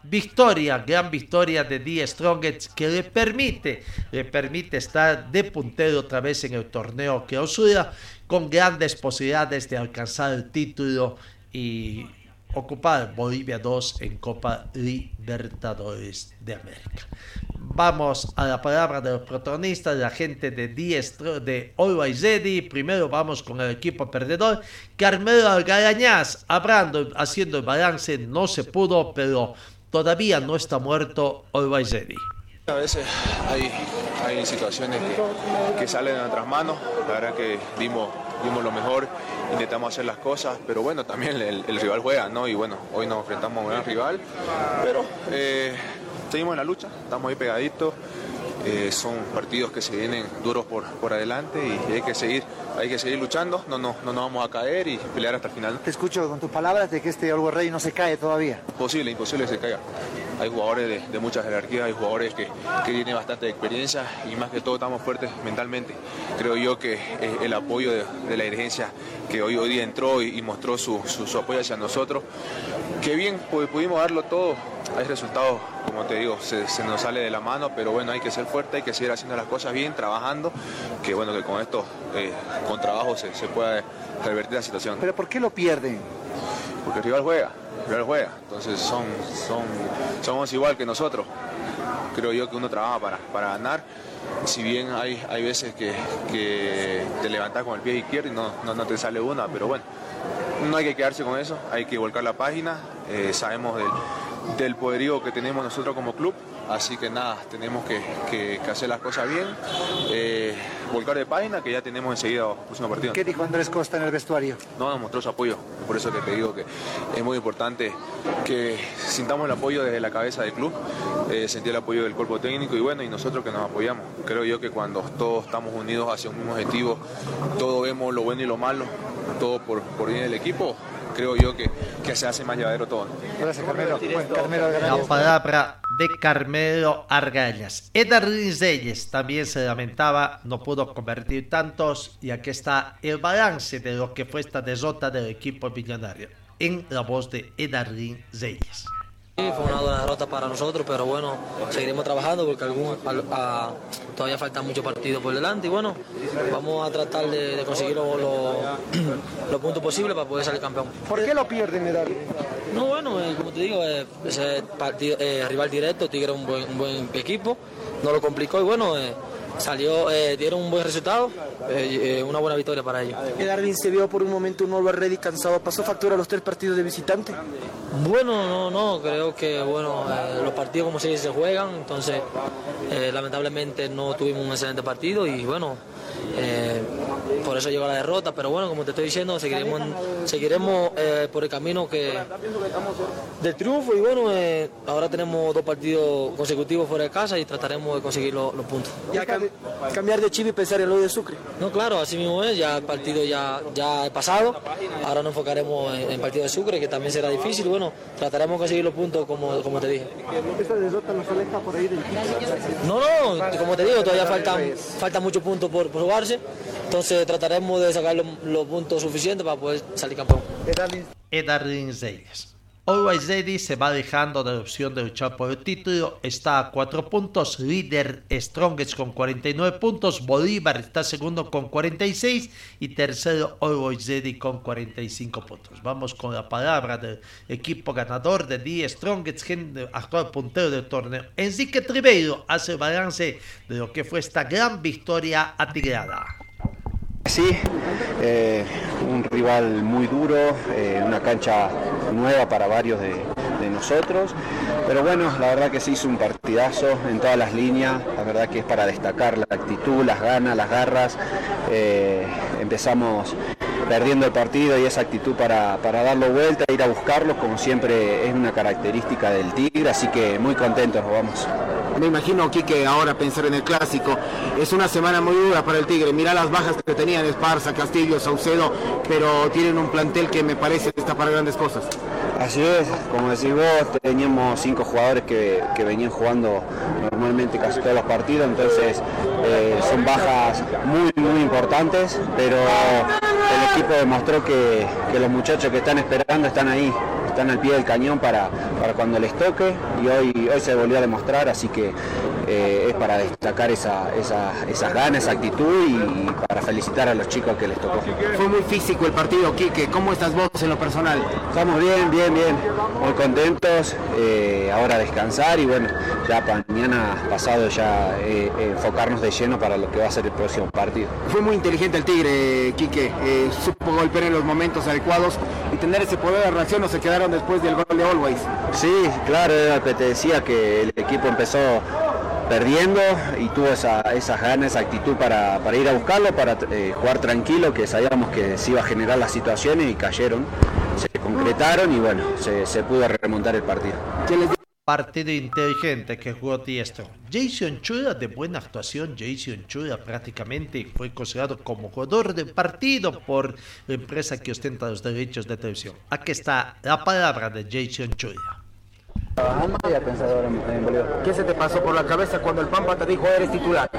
victoria, gran victoria de Die Strongest que le permite, le permite estar de puntero otra vez en el torneo que osura con grandes posibilidades de alcanzar el título y ocupar Bolivia 2 en Copa Libertadores de América. Vamos a la palabra de los protagonistas, la gente de Diestro, de Always. Primero vamos con el equipo perdedor. Carmelo Algarañaz, hablando, haciendo el balance, no se pudo, pero todavía no está muerto Ready. A veces hay, situaciones que, salen de nuestras manos. La verdad que dimos lo mejor, intentamos hacer las cosas, pero bueno, también el, rival juega, ¿no? Y bueno, hoy nos enfrentamos a un gran rival, pero eh, seguimos en la lucha, estamos ahí pegaditos. Eh, son partidos que se vienen duros por, por adelante y hay que seguir, hay que seguir luchando, no, no, no nos vamos a caer y pelear hasta el final. Te escucho con tus palabras de que este Always Rey no se cae todavía. Imposible, imposible que se caiga. Hay jugadores de, de mucha jerarquía, hay jugadores que, que, tienen bastante experiencia y más que todo estamos fuertes mentalmente. Creo yo que eh, el apoyo de, de, la dirigencia que hoy, hoy día entró y, y mostró su, su, su, apoyo hacia nosotros, que bien pudimos darlo todo. Hay resultados, como te digo, se, se nos sale de la mano, pero bueno, hay que ser fuerte, hay que seguir haciendo las cosas bien, trabajando, que bueno, que con esto, eh, con trabajo se, se pueda revertir la situación. ¿Pero por qué lo pierden? Porque el rival juega, el rival juega, entonces son, son, somos igual que nosotros. Creo yo que uno trabaja para, para ganar, si bien hay, hay veces que, que te levantas con el pie izquierdo y no, no, no te sale una, pero bueno, no hay que quedarse con eso, hay que volcar la página, eh, sabemos del, del poderío que tenemos nosotros como club, así que nada, tenemos que, que, que hacer las cosas bien, eh, volcar de página, que ya tenemos enseguida el próximo partido. ¿Qué dijo Andrés Costa en el vestuario? No, nos mostró su apoyo, por eso que te digo que es muy importante que sintamos el apoyo desde la cabeza del club, eh, sentir el apoyo del cuerpo técnico y bueno, y nosotros que nos apoyamos. Creo yo que cuando todos estamos unidos hacia un mismo objetivo, todos vemos lo bueno y lo malo, todo por, por bien del equipo, creo yo que, que se hace más llevadero todo. Gracias, Carmelo. Bueno, Carmelo La palabra de Carmelo Argallas. Edar Reyes también se lamentaba, no pudo convertir tantos y aquí está el balance de lo que fue esta derrota del equipo millonario en la voz de Edarín Reyes. Sí, fue una buena derrota para nosotros, pero bueno, seguiremos trabajando porque algún, a, a, todavía faltan muchos partidos por delante y bueno, vamos a tratar de, de conseguir los lo, lo puntos posibles para poder salir campeón. ¿Por qué lo pierden, Medal? No, bueno, eh, como te digo, eh, ese partido, eh, rival directo, Tigre es un buen, un buen equipo, no lo complicó y bueno, salió, dieron un buen resultado, una buena victoria para ellos. Darwin se vio por un momento un Always Ready cansado, ¿pasó factura los tres partidos de visitante? Bueno, no, no, creo que bueno, eh, los partidos como se dice se juegan, entonces eh, lamentablemente no tuvimos un excelente partido y bueno, eh, por eso llegó la derrota, pero bueno, como te estoy diciendo, seguiremos, seguiremos eh, por el camino que del triunfo y bueno, eh, ahora tenemos dos partidos consecutivos fuera de casa y trataremos de conseguir los, puntos. ¿Ya cambiar de chip y pensar en lo de Sucre? No, claro, así mismo es, ya el partido ya, ya es pasado, ahora nos enfocaremos en el partido de Sucre, que también será difícil, bueno, trataremos de conseguir los puntos como, como te dije. ¿Esa derrota nos aleja por ahí del No, no, como te digo, todavía faltan, faltan muchos puntos por, por jugarse, entonces trataremos de sacar los, puntos suficientes para poder salir campeón. Edarlin Zeyes. Always Ready se va dejando de opción de luchar por el título, está a 4 puntos, líder Strongest con 49 puntos, Bolívar está segundo con 46 y tercero Always Ready con 45 puntos. Vamos con la palabra del equipo ganador de The Strongest, actual puntero del torneo. Enrique Tribeiro hace balance de lo que fue esta gran victoria atigrada. Sí, eh, un rival muy duro, eh, una cancha nueva para varios de, nosotros, pero bueno, la verdad que se hizo un partidazo en todas las líneas, la verdad que es para destacar la actitud, las ganas, las garras, eh, empezamos perdiendo el partido y esa actitud para, para darlo vuelta, ir a buscarlos, como siempre es una característica del Tigre, así que muy contentos, vamos. Me imagino, que ahora pensar en el clásico. Es una semana muy dura para el Tigre. Mira las bajas que tenían Esparza, Castillo, Saucedo, pero tienen un plantel que me parece que está para grandes cosas. Así es, como decís vos, teníamos cinco jugadores que, venían jugando normalmente casi todos los partidos, entonces eh, son bajas muy, muy importantes, pero el equipo demostró que los muchachos que están esperando están ahí, están al pie del cañón para, para cuando les toque y hoy, hoy se volvió a demostrar, así que eh, es para destacar esa, esas ganas, esa actitud y, para felicitar a los chicos que les tocó. Fue muy físico el partido, Quique, ¿cómo estás vos en lo personal? Estamos bien, bien, bien, muy contentos, eh, ahora descansar y bueno, ya mañana pasado ya eh, enfocarnos de lleno para lo que va a ser el próximo partido. Fue muy inteligente el Tigre, Quique, supo golpear en los momentos adecuados tener ese poder de reacción no se quedaron después del gol de Always. Sí, claro, era que te decía que el equipo empezó perdiendo y tuvo esa, esas ganas, esa actitud para, ir a buscarlo, para eh, jugar tranquilo, que sabíamos que se iba a generar las situaciones y cayeron, se concretaron y bueno, se, pudo remontar el partido. Partido inteligente que jugó Tiestro. Jason Chura de buena actuación. Jason Chura prácticamente fue considerado como jugador del partido por la empresa que ostenta los derechos de televisión. Aquí está la palabra de Jason Chura. Trabajando y a pensador en, Bolívar. ¿Qué se te pasó por la cabeza cuando el Pampa te dijo eres titular?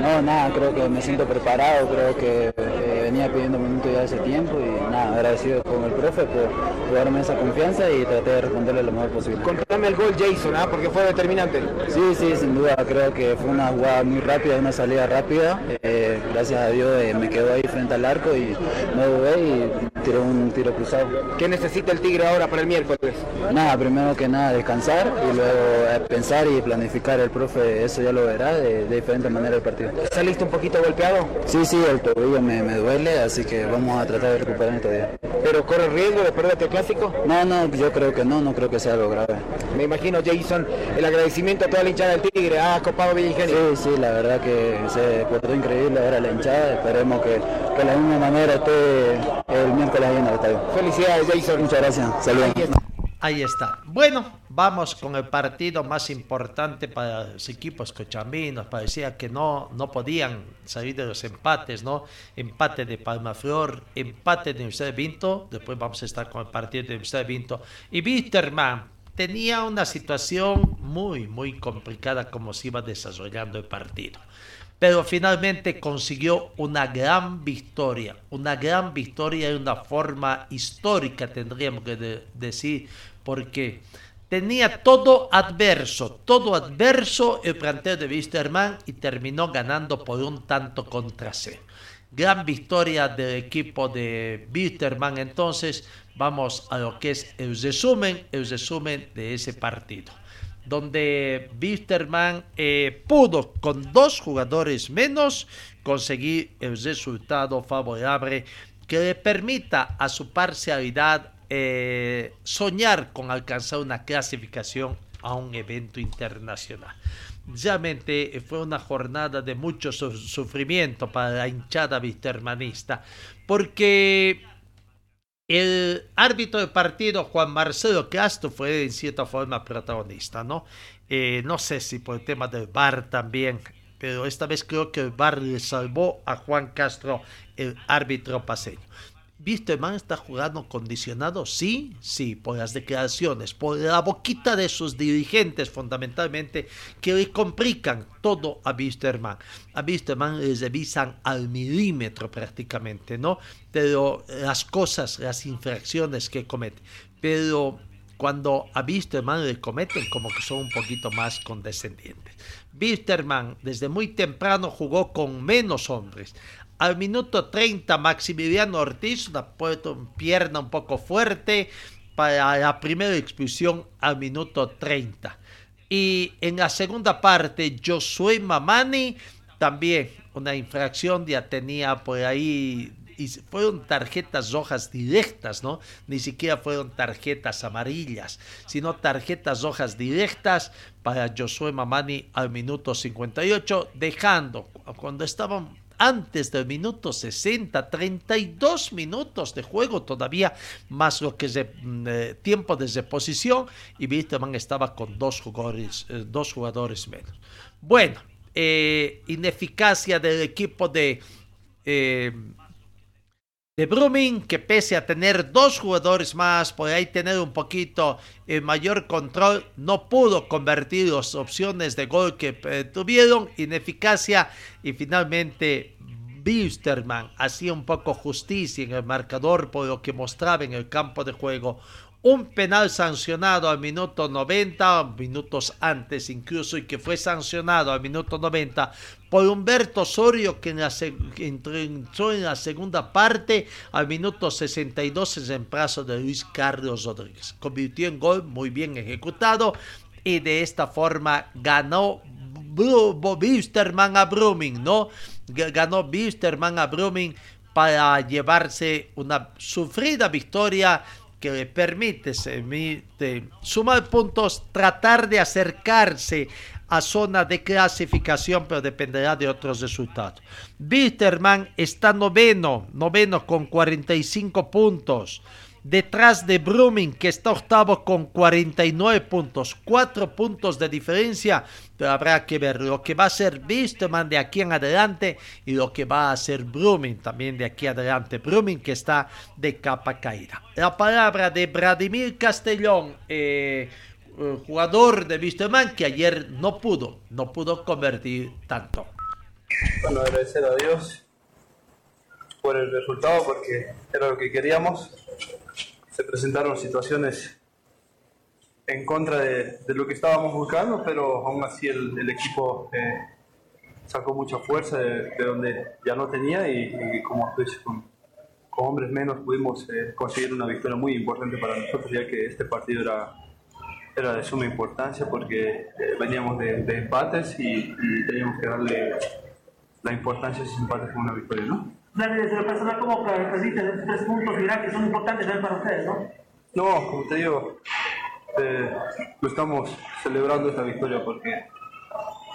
No, nada, creo que me siento preparado, creo que eh, venía pidiendo minutos ya hace tiempo y nada, agradecido con el profe por, darme esa confianza y traté de responderle lo mejor posible. Contame el gol Jason, ¿ah? porque fue determinante. Sí, sí, sin duda, creo que fue una jugada muy rápida, una salida rápida. Eh, gracias a Dios eh, me quedó ahí frente al arco y no dudé y tiró un tiro cruzado. ¿Qué necesita el Tigre ahora para el miércoles? Nada, primero que nada descansar y luego eh, pensar y planificar el profe, eso ya lo verá de, diferente manera el partido. ¿Saliste un poquito golpeado? Sí, sí, el tobillo me, duele, así que vamos a tratar de recuperar este día. ¿Pero corre riesgo de perderte el clásico? No, no, yo creo que no, no creo que sea algo grave. Me imagino, Jason, el agradecimiento a toda la hinchada del Tigre, ha copado Villa Sí, sí, la verdad que se portó increíble ahora la hinchada, esperemos que, que de la misma manera esté el miércoles ahí en el estadio. Felicidades, Jason. Muchas gracias, saludos. Ahí está. Bueno, vamos con el partido más importante para los equipos cochambinos. Parecía que no, no podían salir de los empates, ¿no? Empate de Palmaflor, empate de Universidad de Vinto. Después vamos a estar con el partido de Universidad de Vinto. Y Bitterman tenía una situación muy, muy complicada como se iba desarrollando el partido pero finalmente consiguió una gran victoria, una gran victoria de una forma histórica, tendríamos que decir, porque tenía todo adverso, todo adverso el planteo de Wisterman y terminó ganando por un tanto contra C. Gran victoria del equipo de Wisterman, entonces vamos a lo que es el resumen, el resumen de ese partido donde Wisterman eh, pudo con dos jugadores menos conseguir el resultado favorable que le permita a su parcialidad eh, soñar con alcanzar una clasificación a un evento internacional. realmente fue una jornada de mucho sufrimiento para la hinchada vistermanista, porque el árbitro del partido, Juan Marcelo Castro, fue en cierta forma protagonista, ¿no? Eh, no sé si por el tema del VAR también, pero esta vez creo que el VAR le salvó a Juan Castro, el árbitro paseño. Man está jugando condicionado? Sí, sí, por las declaraciones, por la boquita de sus dirigentes fundamentalmente, que le complican todo a Wisterman. A Wisterman le revisan al milímetro prácticamente, ¿no? Pero las cosas, las infracciones que comete. Pero cuando a Bisterman le cometen como que son un poquito más condescendientes. Bisterman desde muy temprano jugó con menos hombres. Al minuto 30 Maximiliano Ortiz, una pierna un poco fuerte para la primera expulsión al minuto 30. Y en la segunda parte Josué Mamani también una infracción ya tenía por ahí y fueron tarjetas rojas directas, ¿no? Ni siquiera fueron tarjetas amarillas, sino tarjetas rojas directas para Josué Mamani al minuto 58, dejando cuando estaban antes del minuto 60, 32 minutos de juego todavía, más lo que es mm, eh, tiempo de reposición, y Bitterman estaba con dos jugadores, eh, dos jugadores menos. Bueno, eh, ineficacia del equipo de de Brumming, que pese a tener dos jugadores más, por ahí tener un poquito el mayor control, no pudo convertir las opciones de gol que eh, tuvieron, ineficacia y finalmente Bisterman hacía un poco justicia en el marcador por lo que mostraba en el campo de juego un penal sancionado al minuto 90, minutos antes incluso, y que fue sancionado al minuto 90 por Humberto Osorio, que la entró en la segunda parte al minuto 62 en reemplazo de Luis Carlos Rodríguez. Convirtió en gol muy bien ejecutado y de esta forma ganó Bisterman a Brumming, ¿no? Ganó Bisterman a Brumming para llevarse una sufrida victoria que le permite sumar puntos, tratar de acercarse a zona de clasificación, pero dependerá de otros resultados. Bitterman está noveno, noveno con 45 puntos detrás de Brumming, que está octavo con 49 puntos, cuatro puntos de diferencia, pero habrá que ver lo que va a hacer Bisterman de aquí en adelante y lo que va a hacer Brumming también de aquí adelante. Brumming que está de capa caída. La palabra de Vladimir Castellón. Eh, eh, jugador de Bisterman que ayer no pudo, no pudo convertir tanto. Bueno, agradecer a Dios por el resultado porque era lo que queríamos se presentaron situaciones en contra de, lo que estábamos buscando, pero aún así el, equipo eh, sacó mucha fuerza de, donde ya no tenía y, como pues, con, hombres menos pudimos eh, conseguir una victoria muy importante para nosotros, ya que este partido era, de suma importancia porque eh, veníamos de, empates y, y, teníamos que darle la importancia a esos empates con una victoria, ¿no? Desde lo personal, ¿cómo perdiste esos tres puntos dirá que son importantes también para ustedes, no? No, como te digo, eh, lo estamos celebrando esta victoria porque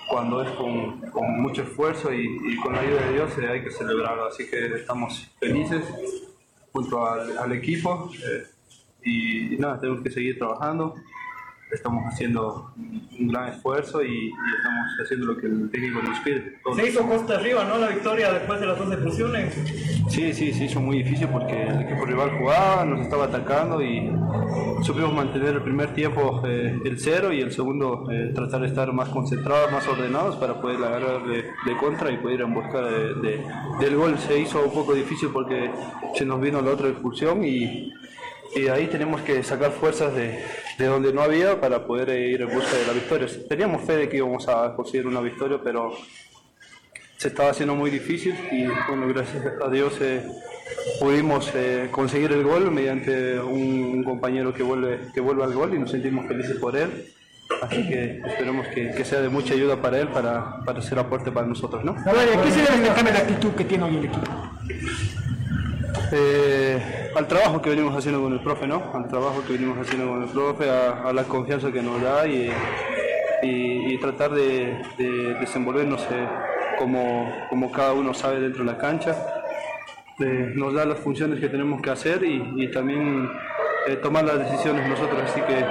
cuando es con, mucho esfuerzo y, con la ayuda de Dios eh, hay que celebrarlo. Así que estamos felices junto al, equipo eh, y, nada, tenemos que seguir trabajando estamos haciendo un gran esfuerzo y, estamos haciendo lo que el técnico nos pide. Se hizo costa arriba, ¿no? La victoria después de las dos expulsiones. Sí, sí, se hizo muy difícil porque el equipo rival jugaba, nos estaba atacando y supimos mantener el primer tiempo eh, el cero y el segundo eh, tratar de estar más concentrados, más ordenados para poder agarrar de, contra y poder ir en busca de, del gol. Se hizo un poco difícil porque se nos vino la otra expulsión y y ahí tenemos que sacar fuerzas de, de, donde no había para poder ir en busca de la victoria. Teníamos fe de que íbamos a conseguir una victoria, pero se estaba haciendo muy difícil y bueno, gracias a Dios eh, pudimos eh, conseguir el gol mediante un, compañero que vuelve, que vuelve al gol y nos sentimos felices por él. Así que esperemos que, que, sea de mucha ayuda para él, para, para ser aporte para nosotros. ¿no? ¿qué se debe cambio de actitud que tiene hoy el equipo? Eh, al trabajo que venimos haciendo con el profe, ¿no? Al trabajo que venimos haciendo con el profe, a, la confianza que nos da y, y, tratar de, de desenvolvernos eh, como, como cada uno sabe dentro de la cancha. Eh, nos da las funciones que tenemos que hacer y, también eh, tomar las decisiones nosotros. Así que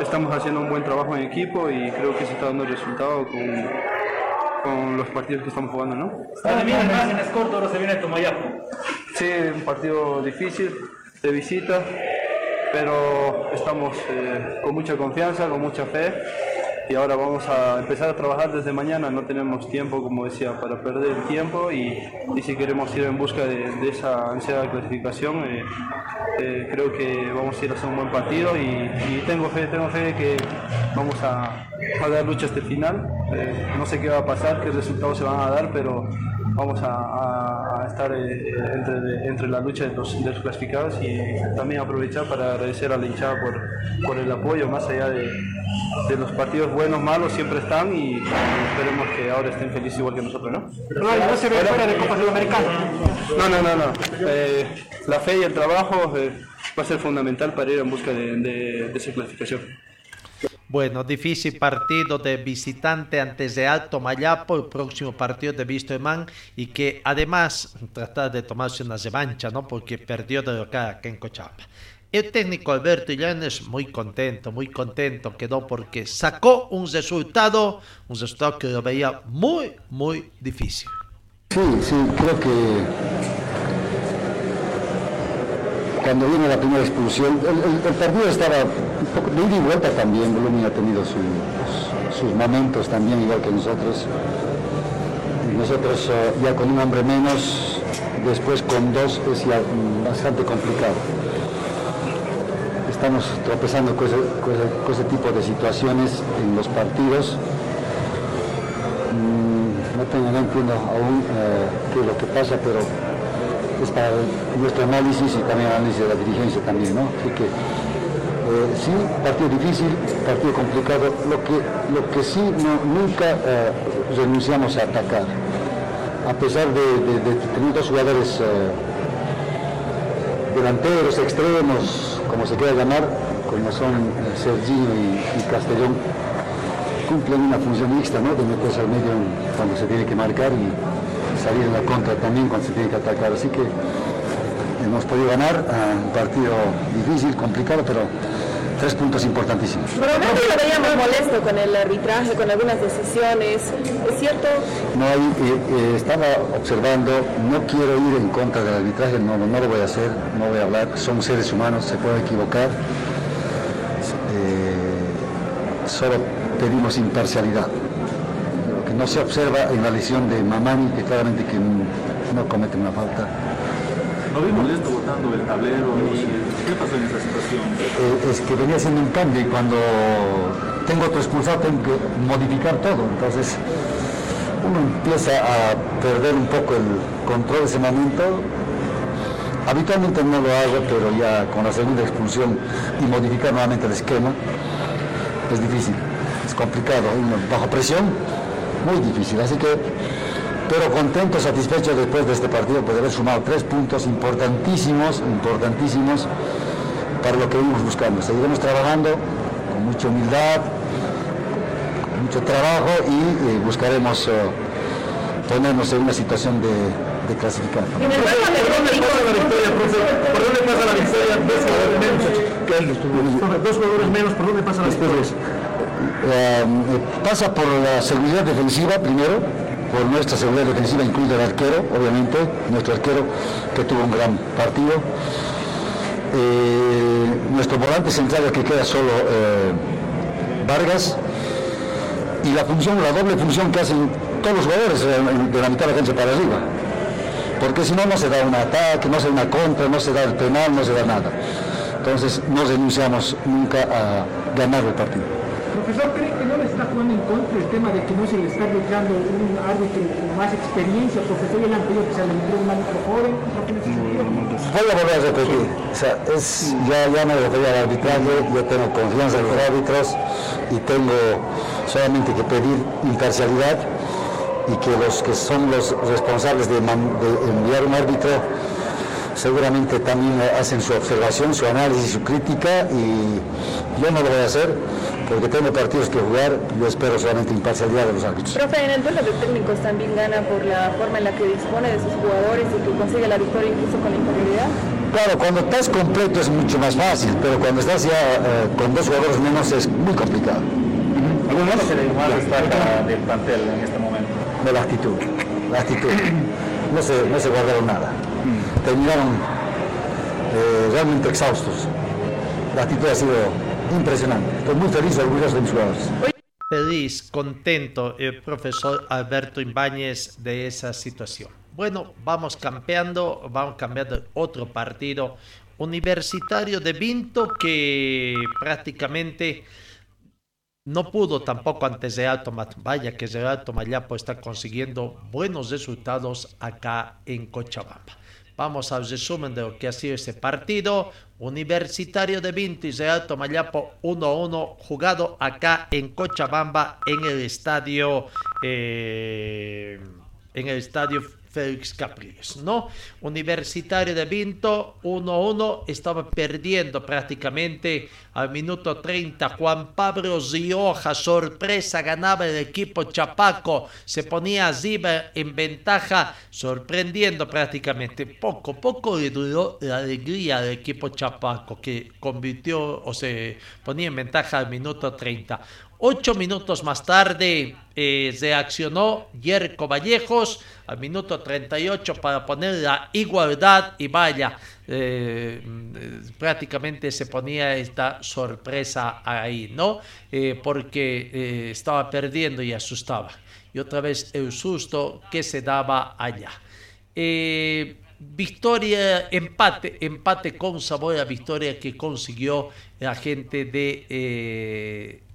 estamos haciendo un buen trabajo en equipo y creo que se está dando resultado con, con los partidos que estamos jugando. ¿no? El ahora se viene Tomayapo. Sí, un partido difícil de visita, pero estamos eh, con mucha confianza, con mucha fe y ahora vamos a empezar a trabajar desde mañana. No tenemos tiempo, como decía, para perder tiempo y, y si queremos ir en busca de, de esa ansiada clasificación, eh, eh, creo que vamos a ir a hacer un buen partido y, tengo fe, tengo fe de que vamos a, dar lucha hasta el final. Eh, no sé qué va a pasar, qué resultados se van a dar, pero vamos a estar eh, entre, entre la lucha de los, de los clasificados y también aprovechar para agradecer a la hinchada por, por el apoyo, más allá de, de los partidos buenos, malos, siempre están y esperemos que ahora estén felices igual que nosotros, ¿no? no se ve fuera de Copa Sudamericana. No, no, no, no. Eh, la fe y el trabajo eh, va a ser fundamental para ir en busca de, de- de esa clasificación. Bueno, difícil partido de visitante antes de Alto Mayapo, el próximo partido de Vistoemán y que además trata de tomarse una revancha, ¿no? Porque perdió de local acá en Cochapa. El técnico Alberto Illanes muy contento, muy contento quedó porque sacó un resultado, un resultado que lo veía muy, muy difícil. Sí, sí, creo que cuando viene la primera expulsión, el, partido estaba un poco de ida y vuelta también, Blooming ha tenido sus, sus momentos también, igual que nosotros. Nosotros eh, ya con un hombre menos, después con dos es ya bastante complicado. Estamos tropezando con ese tipo de situaciones en los partidos. Mm, no, tengo, no entiendo aún eh, qué es lo que pasa, pero es para nuestro análisis y también análisis de la dirigencia también, ¿no? Así que eh, sí, partido difícil, partido complicado. Lo que, lo que sí no- nunca eh, renunciamos a atacar. A pesar de, tener dos jugadores eh, delanteros, extremos, como se quiera llamar, como son eh, Serginho y, y Castellón, cumplen una función mixta, ¿no? De meterse al medio cuando se tiene que marcar y salir en la contra también cuando se tiene que atacar. Así que hemos podido ganar ah, un partido difícil, complicado, pero tres puntos importantísimos. Probablemente lo veíamos molesto con el arbitraje, con algunas decisiones. ¿Es cierto? No eh, eh, estaba observando, no quiero ir en contra del arbitraje, no, no lo voy a hacer, no voy a hablar, son seres humanos, se pueden equivocar. Eh, solo pedimos imparcialidad. Lo no se observa en la lesión de Mamani, que claramente que no comete una falta. ¿No vi molesto votando el tablero? ¿Qué pasó en esa situación? Eh, es que venía haciendo un cambio y cuando tengo otro expulsado tengo que modificar todo. Entonces uno empieza a perder un poco el control de ese momento. Habitualmente no lo hago, pero ya con la segunda expulsión y modificar nuevamente el esquema es difícil, es complicado, uno bajo presión, muy difícil. Así que, pero contento, satisfecho después de este partido por haber sumado tres puntos importantísimos, importantísimos para lo que venimos buscando. Seguiremos trabajando con mucha humildad, con mucho trabajo y eh, buscaremos eh, ponernos en una situación de, de clasificar. ¿Por dónde pasa la victoria, profe? ¿Por dónde pasa la victoria? Dos jugadores menos. Dos jugadores menos, ¿por dónde pasa la victoria? Después, eh, pasa por la seguridad defensiva primero, por nuestra seguridad defensiva, incluido el arquero, obviamente, nuestro arquero que tuvo un gran partido. Eh, nuestro volante central que queda solo eh, Vargas y la función, la doble función que hacen todos los jugadores de la mitad de la cancha para arriba. Porque si no, no se da un ataque, no se da una contra, no se da el penal, no se da nada. Entonces, no renunciamos nunca a ganar el partido. Profesor, ¿cree que no le está jugando en contra el tema de que no se le está arbitrando un árbitro con más experiencia? Profesor, le han pedido que se le arbitre un árbitro joven. Voy a volver a repetir, o sea, es, ya, ya me refería al arbitraje, yo tengo confianza en los árbitros y tengo solamente que pedir imparcialidad y que los que son los responsables de, de enviar un árbitro seguramente también hacen su observación, su análisis, su crítica y yo no lo voy a hacer porque tengo partidos que jugar, yo espero solamente imparcialidad de los árbitros. Profe, en el duelo de técnicos también gana por la forma en la que dispone de sus jugadores y que consigue la victoria incluso con la inferioridad. Claro, cuando estás completo es mucho más fácil, pero cuando estás ya eh, con dos jugadores menos es muy complicado. ¿Alguno se le igual destaca del plantel en este momento? De la actitud, la actitud. No se, no se guardaron nada. Terminaron eh, realmente exhaustos. La actitud ha sido impresionante. Estoy muy feliz orgulloso de mis jugadores. Feliz, contento el profesor Alberto Ibáñez de esa situación. Bueno, vamos cambiando, vamos cambiando otro partido universitario de Vinto que prácticamente no pudo tampoco antes de Alto Vaya que Alto Mayapo está consiguiendo buenos resultados acá en Cochabamba. Vamos al resumen de lo que ha sido ese partido. Universitario de Vinto y Real Tomayapo 1-1 jugado acá en Cochabamba en el estadio eh, en el estadio Capriles, ¿no? Universitario de Vinto 1-1 estaba perdiendo prácticamente al minuto 30 Juan Pablo Rioja, sorpresa, ganaba el equipo Chapaco, se ponía Ziba en ventaja, sorprendiendo prácticamente. Poco, poco le duró la alegría del equipo Chapaco, que convirtió o se ponía en ventaja al minuto 30. Ocho minutos más tarde eh, reaccionó Yerko Vallejos al minuto 38 para poner la igualdad y vaya, eh, prácticamente se ponía esta sorpresa ahí, ¿no? Eh, porque estaba perdiendo y asustaba. Y otra vez el susto que se daba allá. victoria, empate, empate con sabor a victoria que consiguió la gente de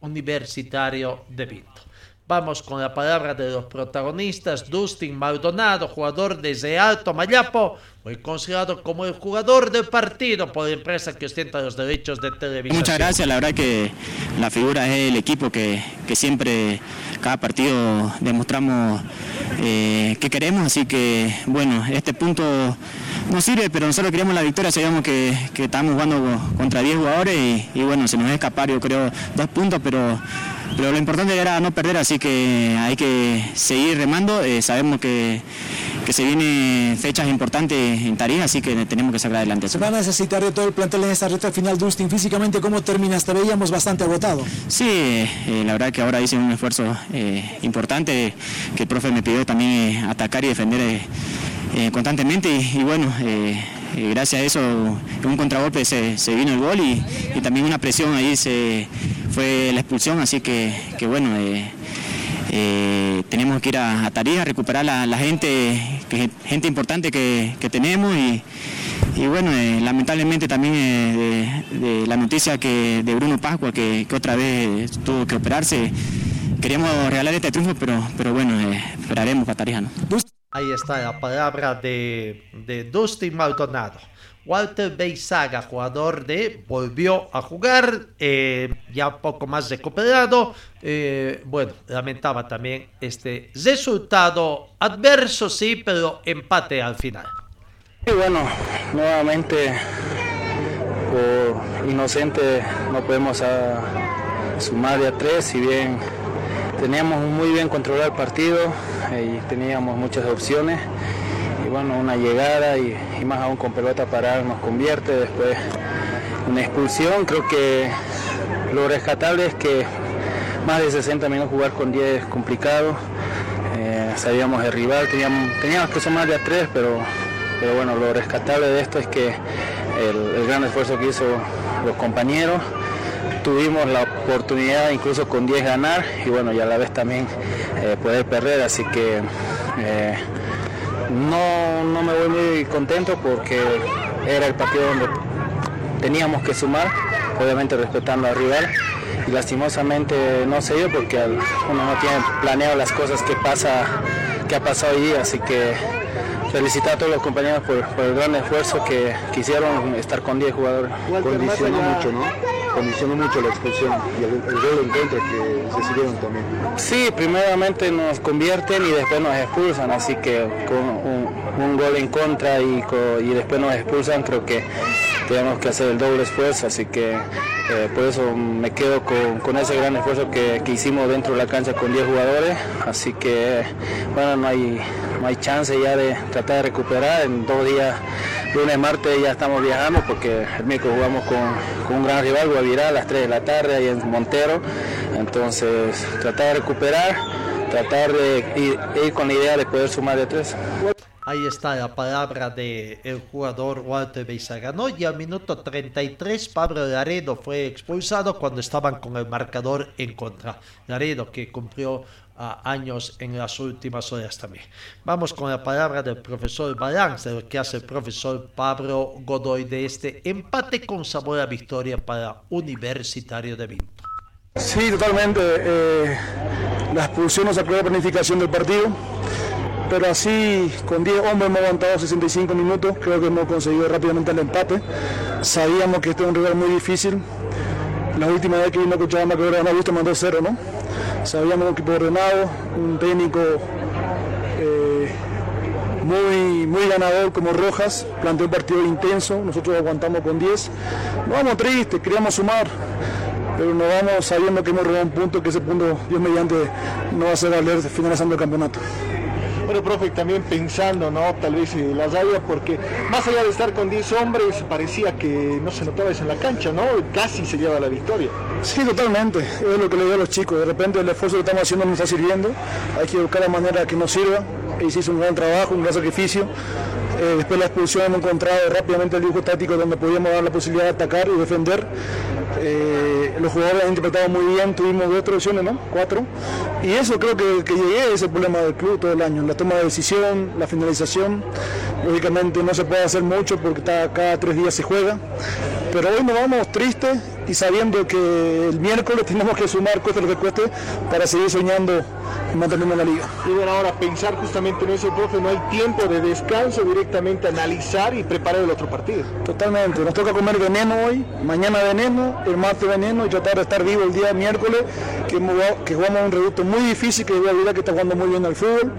Universitario de Vinto. Vamos con la palabra de los protagonistas. Dustin Maldonado, jugador desde Alto Mayapo, fue considerado como el jugador del partido por la empresa que ostenta los derechos de televisión. Muchas gracias, la verdad que la figura es el equipo que, siempre, cada partido demostramos eh, que queremos, así que bueno, este punto no sirve, pero nosotros queríamos la victoria, sabíamos que, que estábamos jugando contra 10 jugadores y, y bueno, se nos va a escapar yo creo dos puntos, pero pero lo importante era no perder, así que hay que seguir remando. Eh, sabemos que, que, se vienen fechas importantes en Tarija, así que tenemos que sacar adelante. Se va a necesitar de todo el plantel en esta recta final, Dustin. Físicamente, ¿cómo terminas? Te veíamos bastante agotado. Sí, eh, la verdad que ahora hice un esfuerzo eh, importante que el profe me pidió también atacar y defender constantemente y, bueno gracias a eso, un contragolpe se, vino el gol y, también una presión ahí se, fue la expulsión, así que, bueno, eh, eh, tenemos que ir a, a Tarija a recuperar la, la gente, gente importante que, tenemos y, bueno, eh, lamentablemente también de, la noticia que de Bruno Pascua que, otra vez tuvo que operarse. Queríamos regalar este triunfo, pero, pero bueno, esperaremos para Tarija. Ahí está la palabra de, de Dustin Maldonado. Walter Beizaga, jugador de, volvió a jugar, eh, ya poco más recuperado. Eh, bueno, lamentaba también este resultado adverso, sí, pero empate al final. Y bueno, nuevamente por inocente no podemos sumar de a tres, si bien teníamos muy bien controlado el partido y teníamos muchas opciones y bueno, una llegada y, más aún con pelota parada nos convierte, después una expulsión, creo que lo rescatable es que más de 60 minutos jugar con 10 es complicado, eh, sabíamos el rival, teníamos, teníamos que sumar de a 3, pero, pero bueno, lo rescatable de esto es que el, gran esfuerzo que hizo los compañeros, tuvimos la oportunidad incluso con 10 ganar y bueno, y a la vez también eh, poder perder, así que eh, no, no me voy muy contento porque era el partido donde teníamos que sumar, obviamente respetando al rival y lastimosamente no se dio porque uno no tiene planeado las cosas que pasa que ha pasado hoy así que felicitar a todos los compañeros por, el gran esfuerzo que quisieron estar con 10 jugadores. Condicionó mucho, ¿no? Condicionó mucho la expulsión y el, gol en contra que se siguieron también. Sí, primeramente nos convierten y después nos expulsan, así que un gol en contra y, y después nos expulsan, creo que tenemos que hacer el doble esfuerzo, así que eh, por eso me quedo con, ese gran esfuerzo que, hicimos dentro de la cancha con 10 jugadores, así que bueno, no hay, no hay chance ya de tratar de recuperar, en dos días, lunes, martes ya estamos viajando porque el miércoles jugamos con, un gran rival, Guavirá, a las 3 de la tarde ahí en Montero, entonces tratar de recuperar, tratar de ir, con la idea de poder sumar de tres. Ahí está la palabra del el jugador Walter Beizagano y al minuto 33 Pablo Laredo fue expulsado cuando estaban con el marcador en contra. Laredo que cumplió ah, años en las últimas horas también. Vamos con la palabra del profesor Balán, de lo que hace el profesor Pablo Godoy de este empate con sabor a victoria para Universitario de Vinto. Sí, totalmente. Eh, la expulsión nos planificación del partido pero así con 10 hombres hemos aguantado 65 minutos, creo que hemos conseguido rápidamente el empate. Sabíamos que este es un rival muy difícil. La última vez que vino con Chabamba, que gusto mandó cero, ¿no? Sabíamos un equipo ordenado, un técnico eh, muy, muy ganador como Rojas, planteó un partido intenso, nosotros aguantamos con 10. No vamos tristes, queríamos sumar, pero nos vamos sabiendo que hemos robado un punto, que ese punto, Dios mediante, no va a ser valer finalizando el campeonato. Bueno, profe, también pensando, ¿no? Tal vez eh, la porque más allá de estar con 10 hombres, parecía que no se notaba eso en la cancha, ¿no? Casi se lleva la victoria. Sí, totalmente. Es lo que le digo a los chicos. De repente el esfuerzo que estamos haciendo no está sirviendo. Hay que buscar la manera que nos sirva. Hicimos un gran trabajo, un gran sacrificio. Eh, después de la expulsión hemos encontrado rápidamente el dibujo táctico donde podíamos dar la posibilidad de atacar y defender. Eh, los jugadores han interpretado muy bien, tuvimos dos opciones, ¿no? Cuatro. Y eso creo que, que llegué ese problema del club todo el año, la toma de decisión, la finalización. Lógicamente no se puede hacer mucho porque cada tres días se juega. Pero hoy nos vamos tristes y sabiendo que el miércoles tenemos que sumar, cueste lo que cueste, para seguir soñando y manteniendo la liga. Y bueno, ahora pensar justamente en eso, profe, no hay tiempo de descanso, directamente analizar y preparar el otro partido. Totalmente, nos toca comer veneno hoy, mañana veneno, el martes veneno y tratar de estar vivo el día miércoles, que, que jugamos un reducto muy difícil, que voy a que está jugando muy bien al fútbol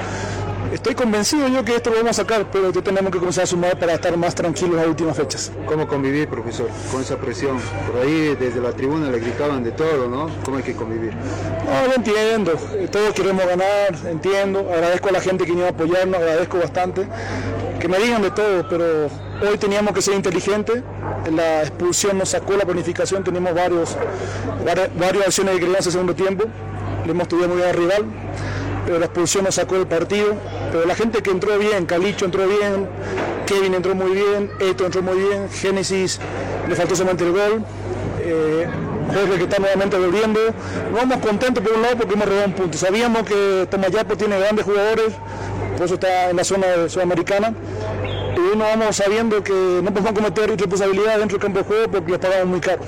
estoy convencido yo que esto lo vamos a sacar, pero tenemos que comenzar a sumar para estar más tranquilos en las últimas fechas. ¿Cómo convivir, profesor, con esa presión? Por ahí desde la tribuna le gritaban de todo, ¿no? ¿Cómo hay que convivir? No, lo entiendo. Todos queremos ganar, entiendo. Agradezco a la gente que vino a apoyarnos, agradezco bastante. Que me digan de todo, pero hoy teníamos que ser inteligentes. La expulsión nos sacó la planificación, tenemos varios, varias, acciones de crianza en segundo tiempo. Le hemos estudiado muy bien al rival pero la expulsión nos sacó del partido. Pero la gente que entró bien, Calicho entró bien, Kevin entró muy bien, Eto entró muy bien, Génesis le faltó solamente el gol. Eh, Jorge que está nuevamente volviendo. Vamos contentos por un lado porque hemos robado un punto. Sabíamos que Tomayapo tiene grandes jugadores, por eso está en la zona sudamericana. Y uno vamos sabiendo que no podemos cometer responsabilidad dentro del campo de juego porque le pagamos muy caro.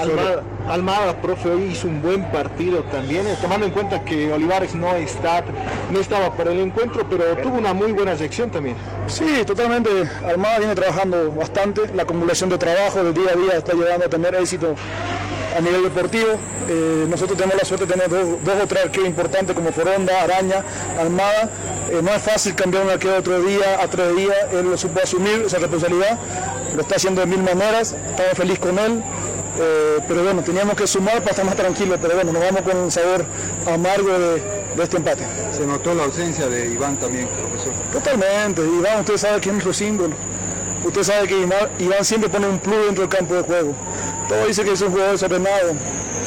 Almada, Almada, profe, hoy hizo un buen partido también, eh, tomando en cuenta que Olivares no, está, no estaba para el encuentro, pero tuvo una muy buena sección también. Sí, totalmente. Almada viene trabajando bastante, la acumulación de trabajo del día a día está llegando a tener éxito a nivel deportivo. Eh, nosotros tenemos la suerte de tener dos, o tres arqueros importantes como Foronda, Araña, Almada. Eh, no es fácil cambiar un arquero otro día a tres días, él lo supo asumir esa responsabilidad, lo está haciendo de mil maneras, estamos felices con él. Eh, pero bueno, teníamos que sumar para estar más tranquilos, pero bueno, nos vamos con un sabor amargo de, este empate. Se notó la ausencia de Iván también, profesor. Totalmente, Iván, usted sabe que es nuestro símbolo. Usted sabe que Iván siempre pone un plus dentro del campo de juego. Todo dice que es un jugador desordenado,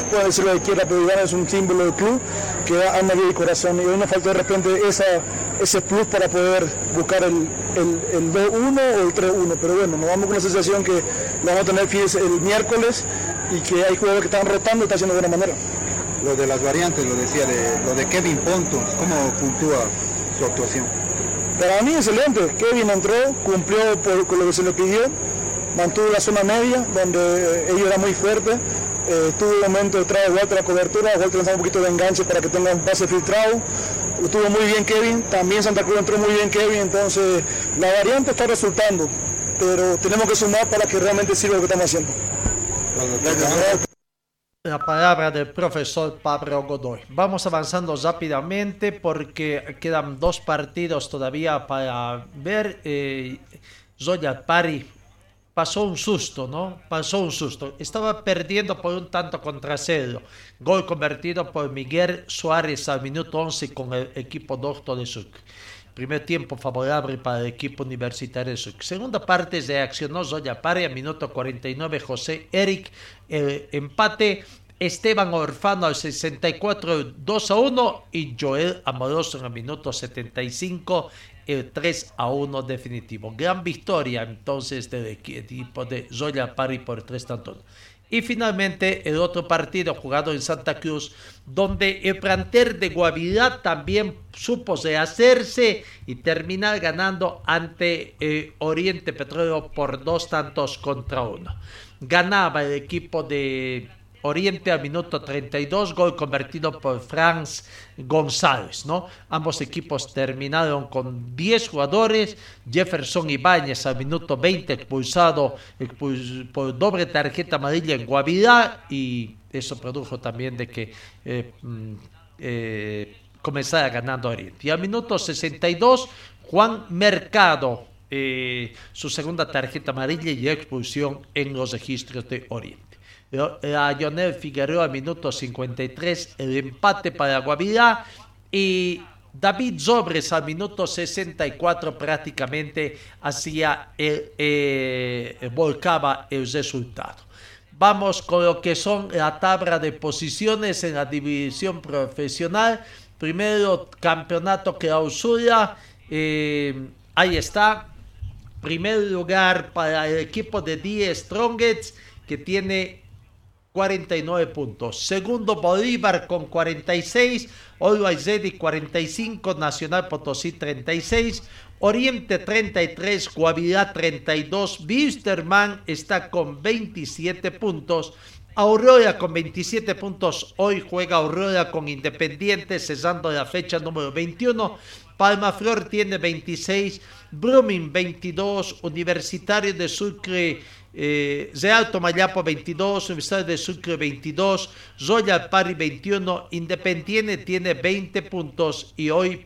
puede decir lo que quiera, pero Iván es un símbolo del club que da alma, vida y corazón. Y hoy nos falta de repente esa, ese plus para poder buscar el, el, 2-1 o el 3-1. Pero bueno, nos vamos con la sensación que lo vamos a tener el miércoles y que hay jugadores que están rotando y está haciendo de buena manera. Lo de las variantes, lo decía, de, lo de Kevin Ponto, ¿cómo puntúa su actuación? Para mí excelente, Kevin entró, cumplió por, con lo que se le pidió, mantuvo la zona media, donde eh, ellos era muy fuerte, eh, tuvo un momento de Walter la cobertura, Walter lanzaba un poquito de enganche para que tenga un pase filtrado, lo tuvo muy bien Kevin, también Santa Cruz entró muy bien Kevin, entonces la variante está resultando, pero tenemos que sumar para que realmente sirva lo que estamos haciendo. la palabra del profesor Pablo Godoy. Vamos avanzando rápidamente porque quedan dos partidos todavía para ver. Eh, Zoya Pari pasó un susto, ¿no? Pasó un susto. Estaba perdiendo por un tanto contra cero. Gol convertido por Miguel Suárez al minuto 11 con el equipo doctor de Sucre. Primer tiempo favorable para el equipo universitario de Sucre. Segunda parte reaccionó Zoya Pari a minuto 49 José Eric. El empate Esteban Orfano al 64 2 a 1 y Joel Amoroso en el minuto 75 el 3 a 1 definitivo. Gran victoria entonces del equipo de Zoya Pari por 3 tantos. Y finalmente el otro partido jugado en Santa Cruz, donde el planter de Guavirá también supo hacerse y terminar ganando ante eh, Oriente Petróleo por dos tantos contra uno. Ganaba el equipo de Oriente al minuto 32, gol convertido por Franz González, ¿no? Ambos equipos terminaron con 10 jugadores, Jefferson Ibáñez al minuto 20 expulsado por doble tarjeta amarilla en Guavirá y eso produjo también de que eh, mm, eh, comenzara ganando Oriente. Y al minuto 62, Juan Mercado, eh, su segunda tarjeta amarilla y expulsión en los registros de Oriente Lionel Figueroa minuto 53, el empate para Guavirá y David Zobres al minuto 64 prácticamente hacía el, eh, volcaba el resultado. Vamos con lo que son la tabla de posiciones en la división profesional. Primero, campeonato clausura. Eh, ahí está. Primer lugar para el equipo de Die Strongets que tiene 49 puntos. Segundo Bolívar con 46, Always Ready 45, Nacional Potosí 36, Oriente 33, Guavirá 32, Wisterman está con 27 puntos. Aurora con 27 puntos. Hoy juega Aurora con Independiente, cesando la fecha número 21. Palma Flor tiene 26. Brumming 22. Universitario de Sucre eh, Real Tomayapo 22, Universidad de Sucre 22, Zoya Pari 21, Independiente tiene 20 puntos y hoy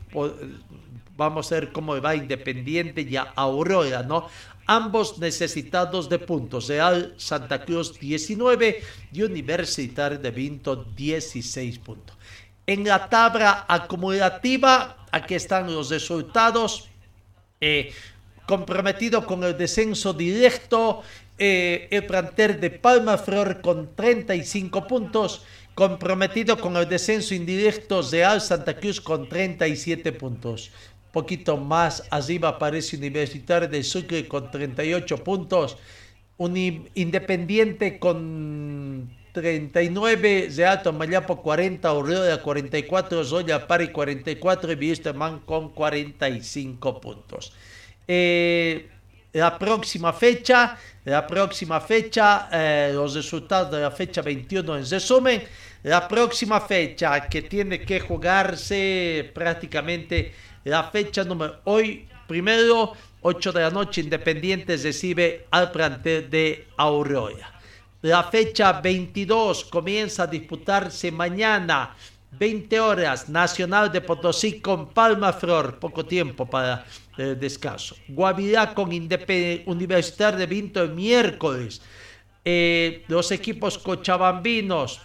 vamos a ver cómo va Independiente y Aurora, ¿no? Ambos necesitados de puntos. Real Santa Cruz 19 y Universitario de Vinto 16 puntos. En la tabla acumulativa, aquí están los resultados. Eh, comprometido con el descenso directo eh, el planter de Palma Flor con 35 puntos, comprometido con el descenso indirecto Real Santa Cruz con 37 puntos. Poquito más arriba aparece Universitario de Sucre con 38 puntos, Independiente con 39, Real Tomayapo 40, Aurora 44, Zoya Pari 44 y Wisterman con 45 puntos. Eh, la próxima fecha, la próxima fecha, eh, los resultados de la fecha 21 en resumen, la próxima fecha que tiene que jugarse prácticamente la fecha número hoy, primero 8 de la noche, Independiente recibe al plantel de Aurora. La fecha 22 comienza a disputarse mañana, 20 horas, Nacional de Potosí con Palma Flor, poco tiempo para eh, descanso. Guavirá con Universidad de Vinto el miércoles. Eh, los equipos cochabambinos.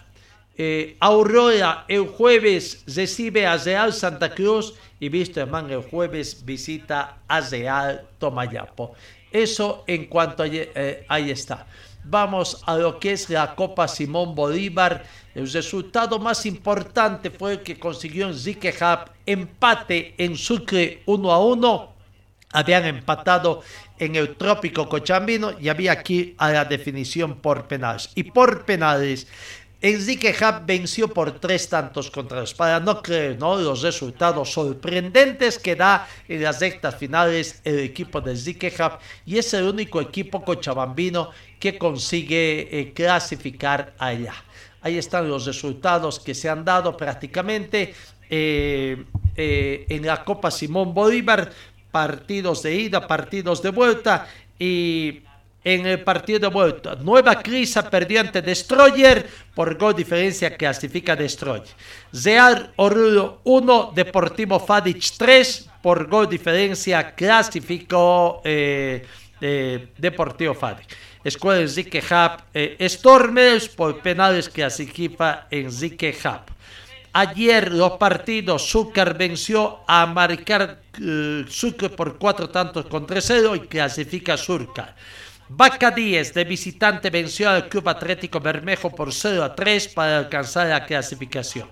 Eh, Aurora el jueves recibe a Real Santa Cruz y Visto Hermano el jueves visita a Real Tomayapo. Eso en cuanto a, ahí está. Vamos a lo que es la Copa Simón Bolívar. El resultado más importante fue el que consiguió en Hub empate en Sucre 1 a 1 habían empatado en el trópico cochambino y había aquí a la definición por penales. Y por penales, Enrique Hub venció por tres tantos contra los para no creer ¿no? los resultados sorprendentes que da en las rectas finales el equipo de Enrique Hub y es el único equipo cochabambino que consigue eh, clasificar allá. Ahí están los resultados que se han dado prácticamente eh, eh, en la Copa Simón Bolívar partidos de ida, partidos de vuelta y en el partido de vuelta. Nueva Crisa perdió ante Destroyer por gol diferencia clasifica Destroyer. Real Oruro 1, Deportivo Fadic 3 por gol diferencia clasificó eh, Deportivo Fadic. Escuela Enrique Hub eh, Stormers por penales clasifica Enrique Hub. Ayer los partidos, Zúcar venció a marcar Zúcar por cuatro tantos contra 0 y clasifica Zúcar. Vaca 10 de visitante venció al Club Atlético Bermejo por 0 a 3 para alcanzar la clasificación.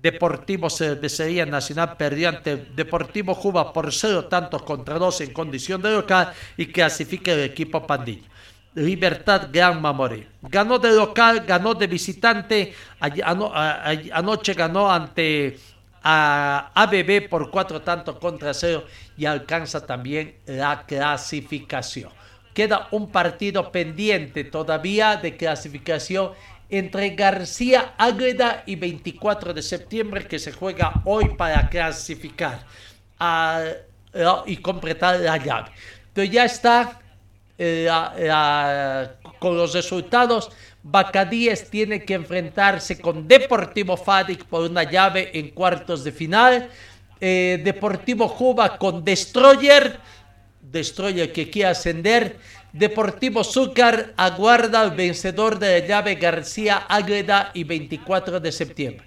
Deportivo Cervecería Nacional perdió ante Deportivo Juba por 0 tantos contra 2 en condición de local y clasifica el equipo Pandilla. Libertad Gran Mamoré. Ganó de local, ganó de visitante, anoche ganó ante a ABB por 4 tantos contra 0 y alcanza también la clasificación. Queda un partido pendiente todavía de clasificación entre García Ágreda y 24 de septiembre que se juega hoy para clasificar y completar la llave. Pero ya está eh, con los resultados. Bacadíes tiene que enfrentarse con Deportivo Fadic por una llave en cuartos de final. Eh, Deportivo Juba con Destroyer Destroyer que quiere ascender. Deportivo Zúcar aguarda al vencedor de la llave García Ágreda y 24 de septiembre.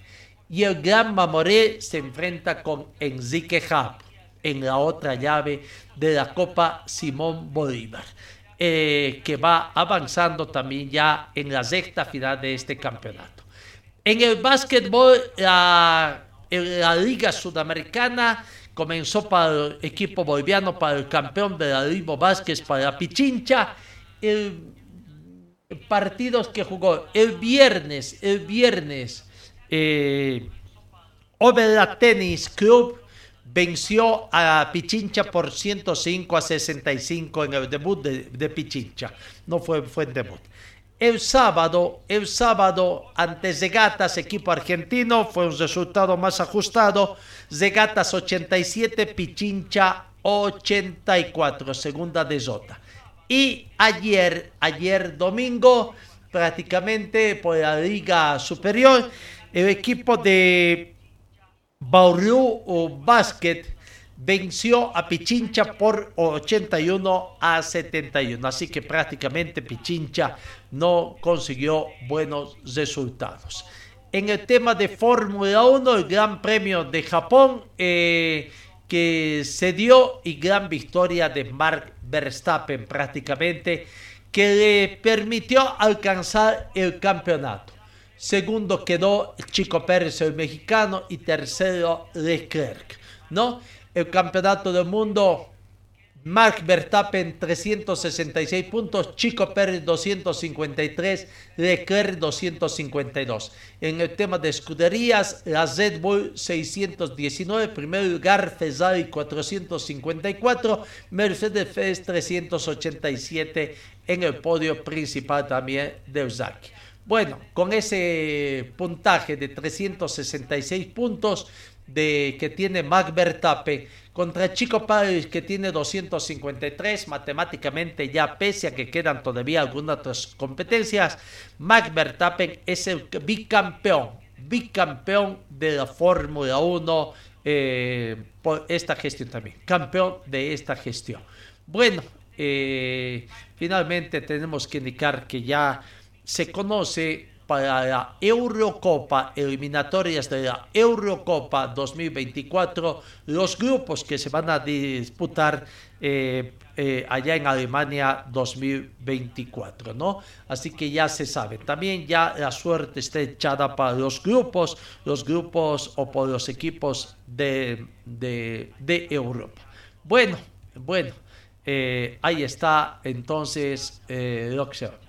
Y el Gran Mamoré se enfrenta con Enrique Hub en la otra llave de la Copa Simón Bolívar, eh, que va avanzando también ya en la sexta final de este campeonato. En el básquetbol, la, Liga Sudamericana, comenzó para el equipo boliviano, para el campeón de la Limo Vázquez, para Pichincha. El, partidos que jugó el viernes, el viernes, eh, Tennis Club venció a Pichincha por 105 a 65 en el debut de, Pichincha. No fue, fue el debut. El sábado, el sábado ante Zegatas, equipo argentino, fue un resultado más ajustado. Zegatas 87, Pichincha 84, segunda de Zota. Y ayer, ayer domingo, prácticamente por la Liga Superior, el equipo de Bauru Basket venció a Pichincha por 81 a 71. Así que prácticamente Pichincha no consiguió buenos resultados. En el tema de Fórmula 1, el Gran Premio de Japón eh, que se dio y gran victoria de Mark Verstappen prácticamente que le permitió alcanzar el campeonato. Segundo quedó Chico Pérez, el mexicano, y tercero Leclerc, ¿no? el campeonato del mundo. Mark Verstappen 366 puntos, Chico Pérez 253, Leclerc 252. En el tema de escuderías, la Red Bull 619, primer lugar Ferrari 454, Mercedes 387 en el podio principal también de Uzaki. Bueno, con ese puntaje de 366 puntos, de, que tiene Mark Verstappen contra Chico Pérez que tiene 253 matemáticamente ya pese a que quedan todavía algunas otras competencias Mark Verstappen es el bicampeón bicampeón de la Fórmula 1 eh, por esta gestión también campeón de esta gestión. Bueno eh, finalmente tenemos que indicar que ya se conoce para la Eurocopa, eliminatorias de la Eurocopa 2024, los grupos que se van a disputar eh, eh, allá en Alemania 2024, ¿no? Así que ya se sabe. También ya la suerte está echada para los grupos, los grupos o por los equipos de, de, Europa. Bueno, bueno, eh, ahí está entonces lo que se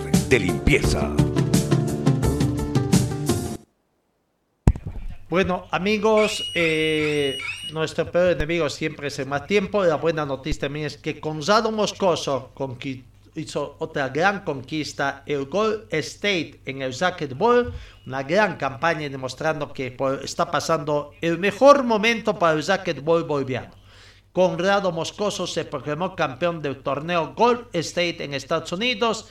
de limpieza! Bueno, amigos, eh, nuestro peor enemigo siempre es el más tiempo. La buena noticia también es que Gonzalo Moscoso hizo otra gran conquista, el Gold State en el Ball, una gran campaña demostrando que está pasando el mejor momento para el Ball boliviano. Conrado Moscoso se proclamó campeón del torneo Gold State en Estados Unidos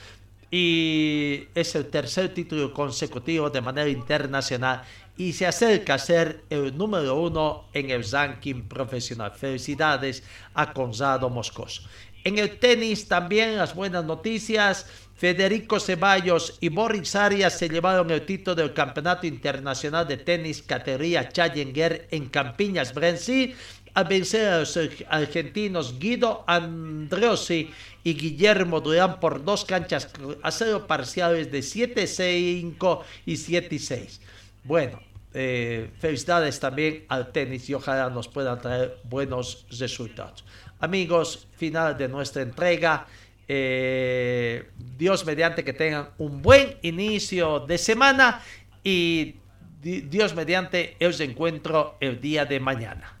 y es el tercer título consecutivo de manera internacional y se acerca a ser el número uno en el ranking profesional. Felicidades a Gonzalo Moscoso. En el tenis también las buenas noticias. Federico Ceballos y Boris Arias se llevaron el título del Campeonato Internacional de Tenis categoría Challenger en Campiñas, Brency, al vencer a los argentinos Guido Andreossi y Guillermo Durán por dos canchas a cero parciales de 7-5 y 7-6. Bueno, eh, felicidades también al tenis y ojalá nos puedan traer buenos resultados. Amigos, final de nuestra entrega. Eh, Dios mediante que tengan un buen inicio de semana y Dios mediante os encuentro el día de mañana.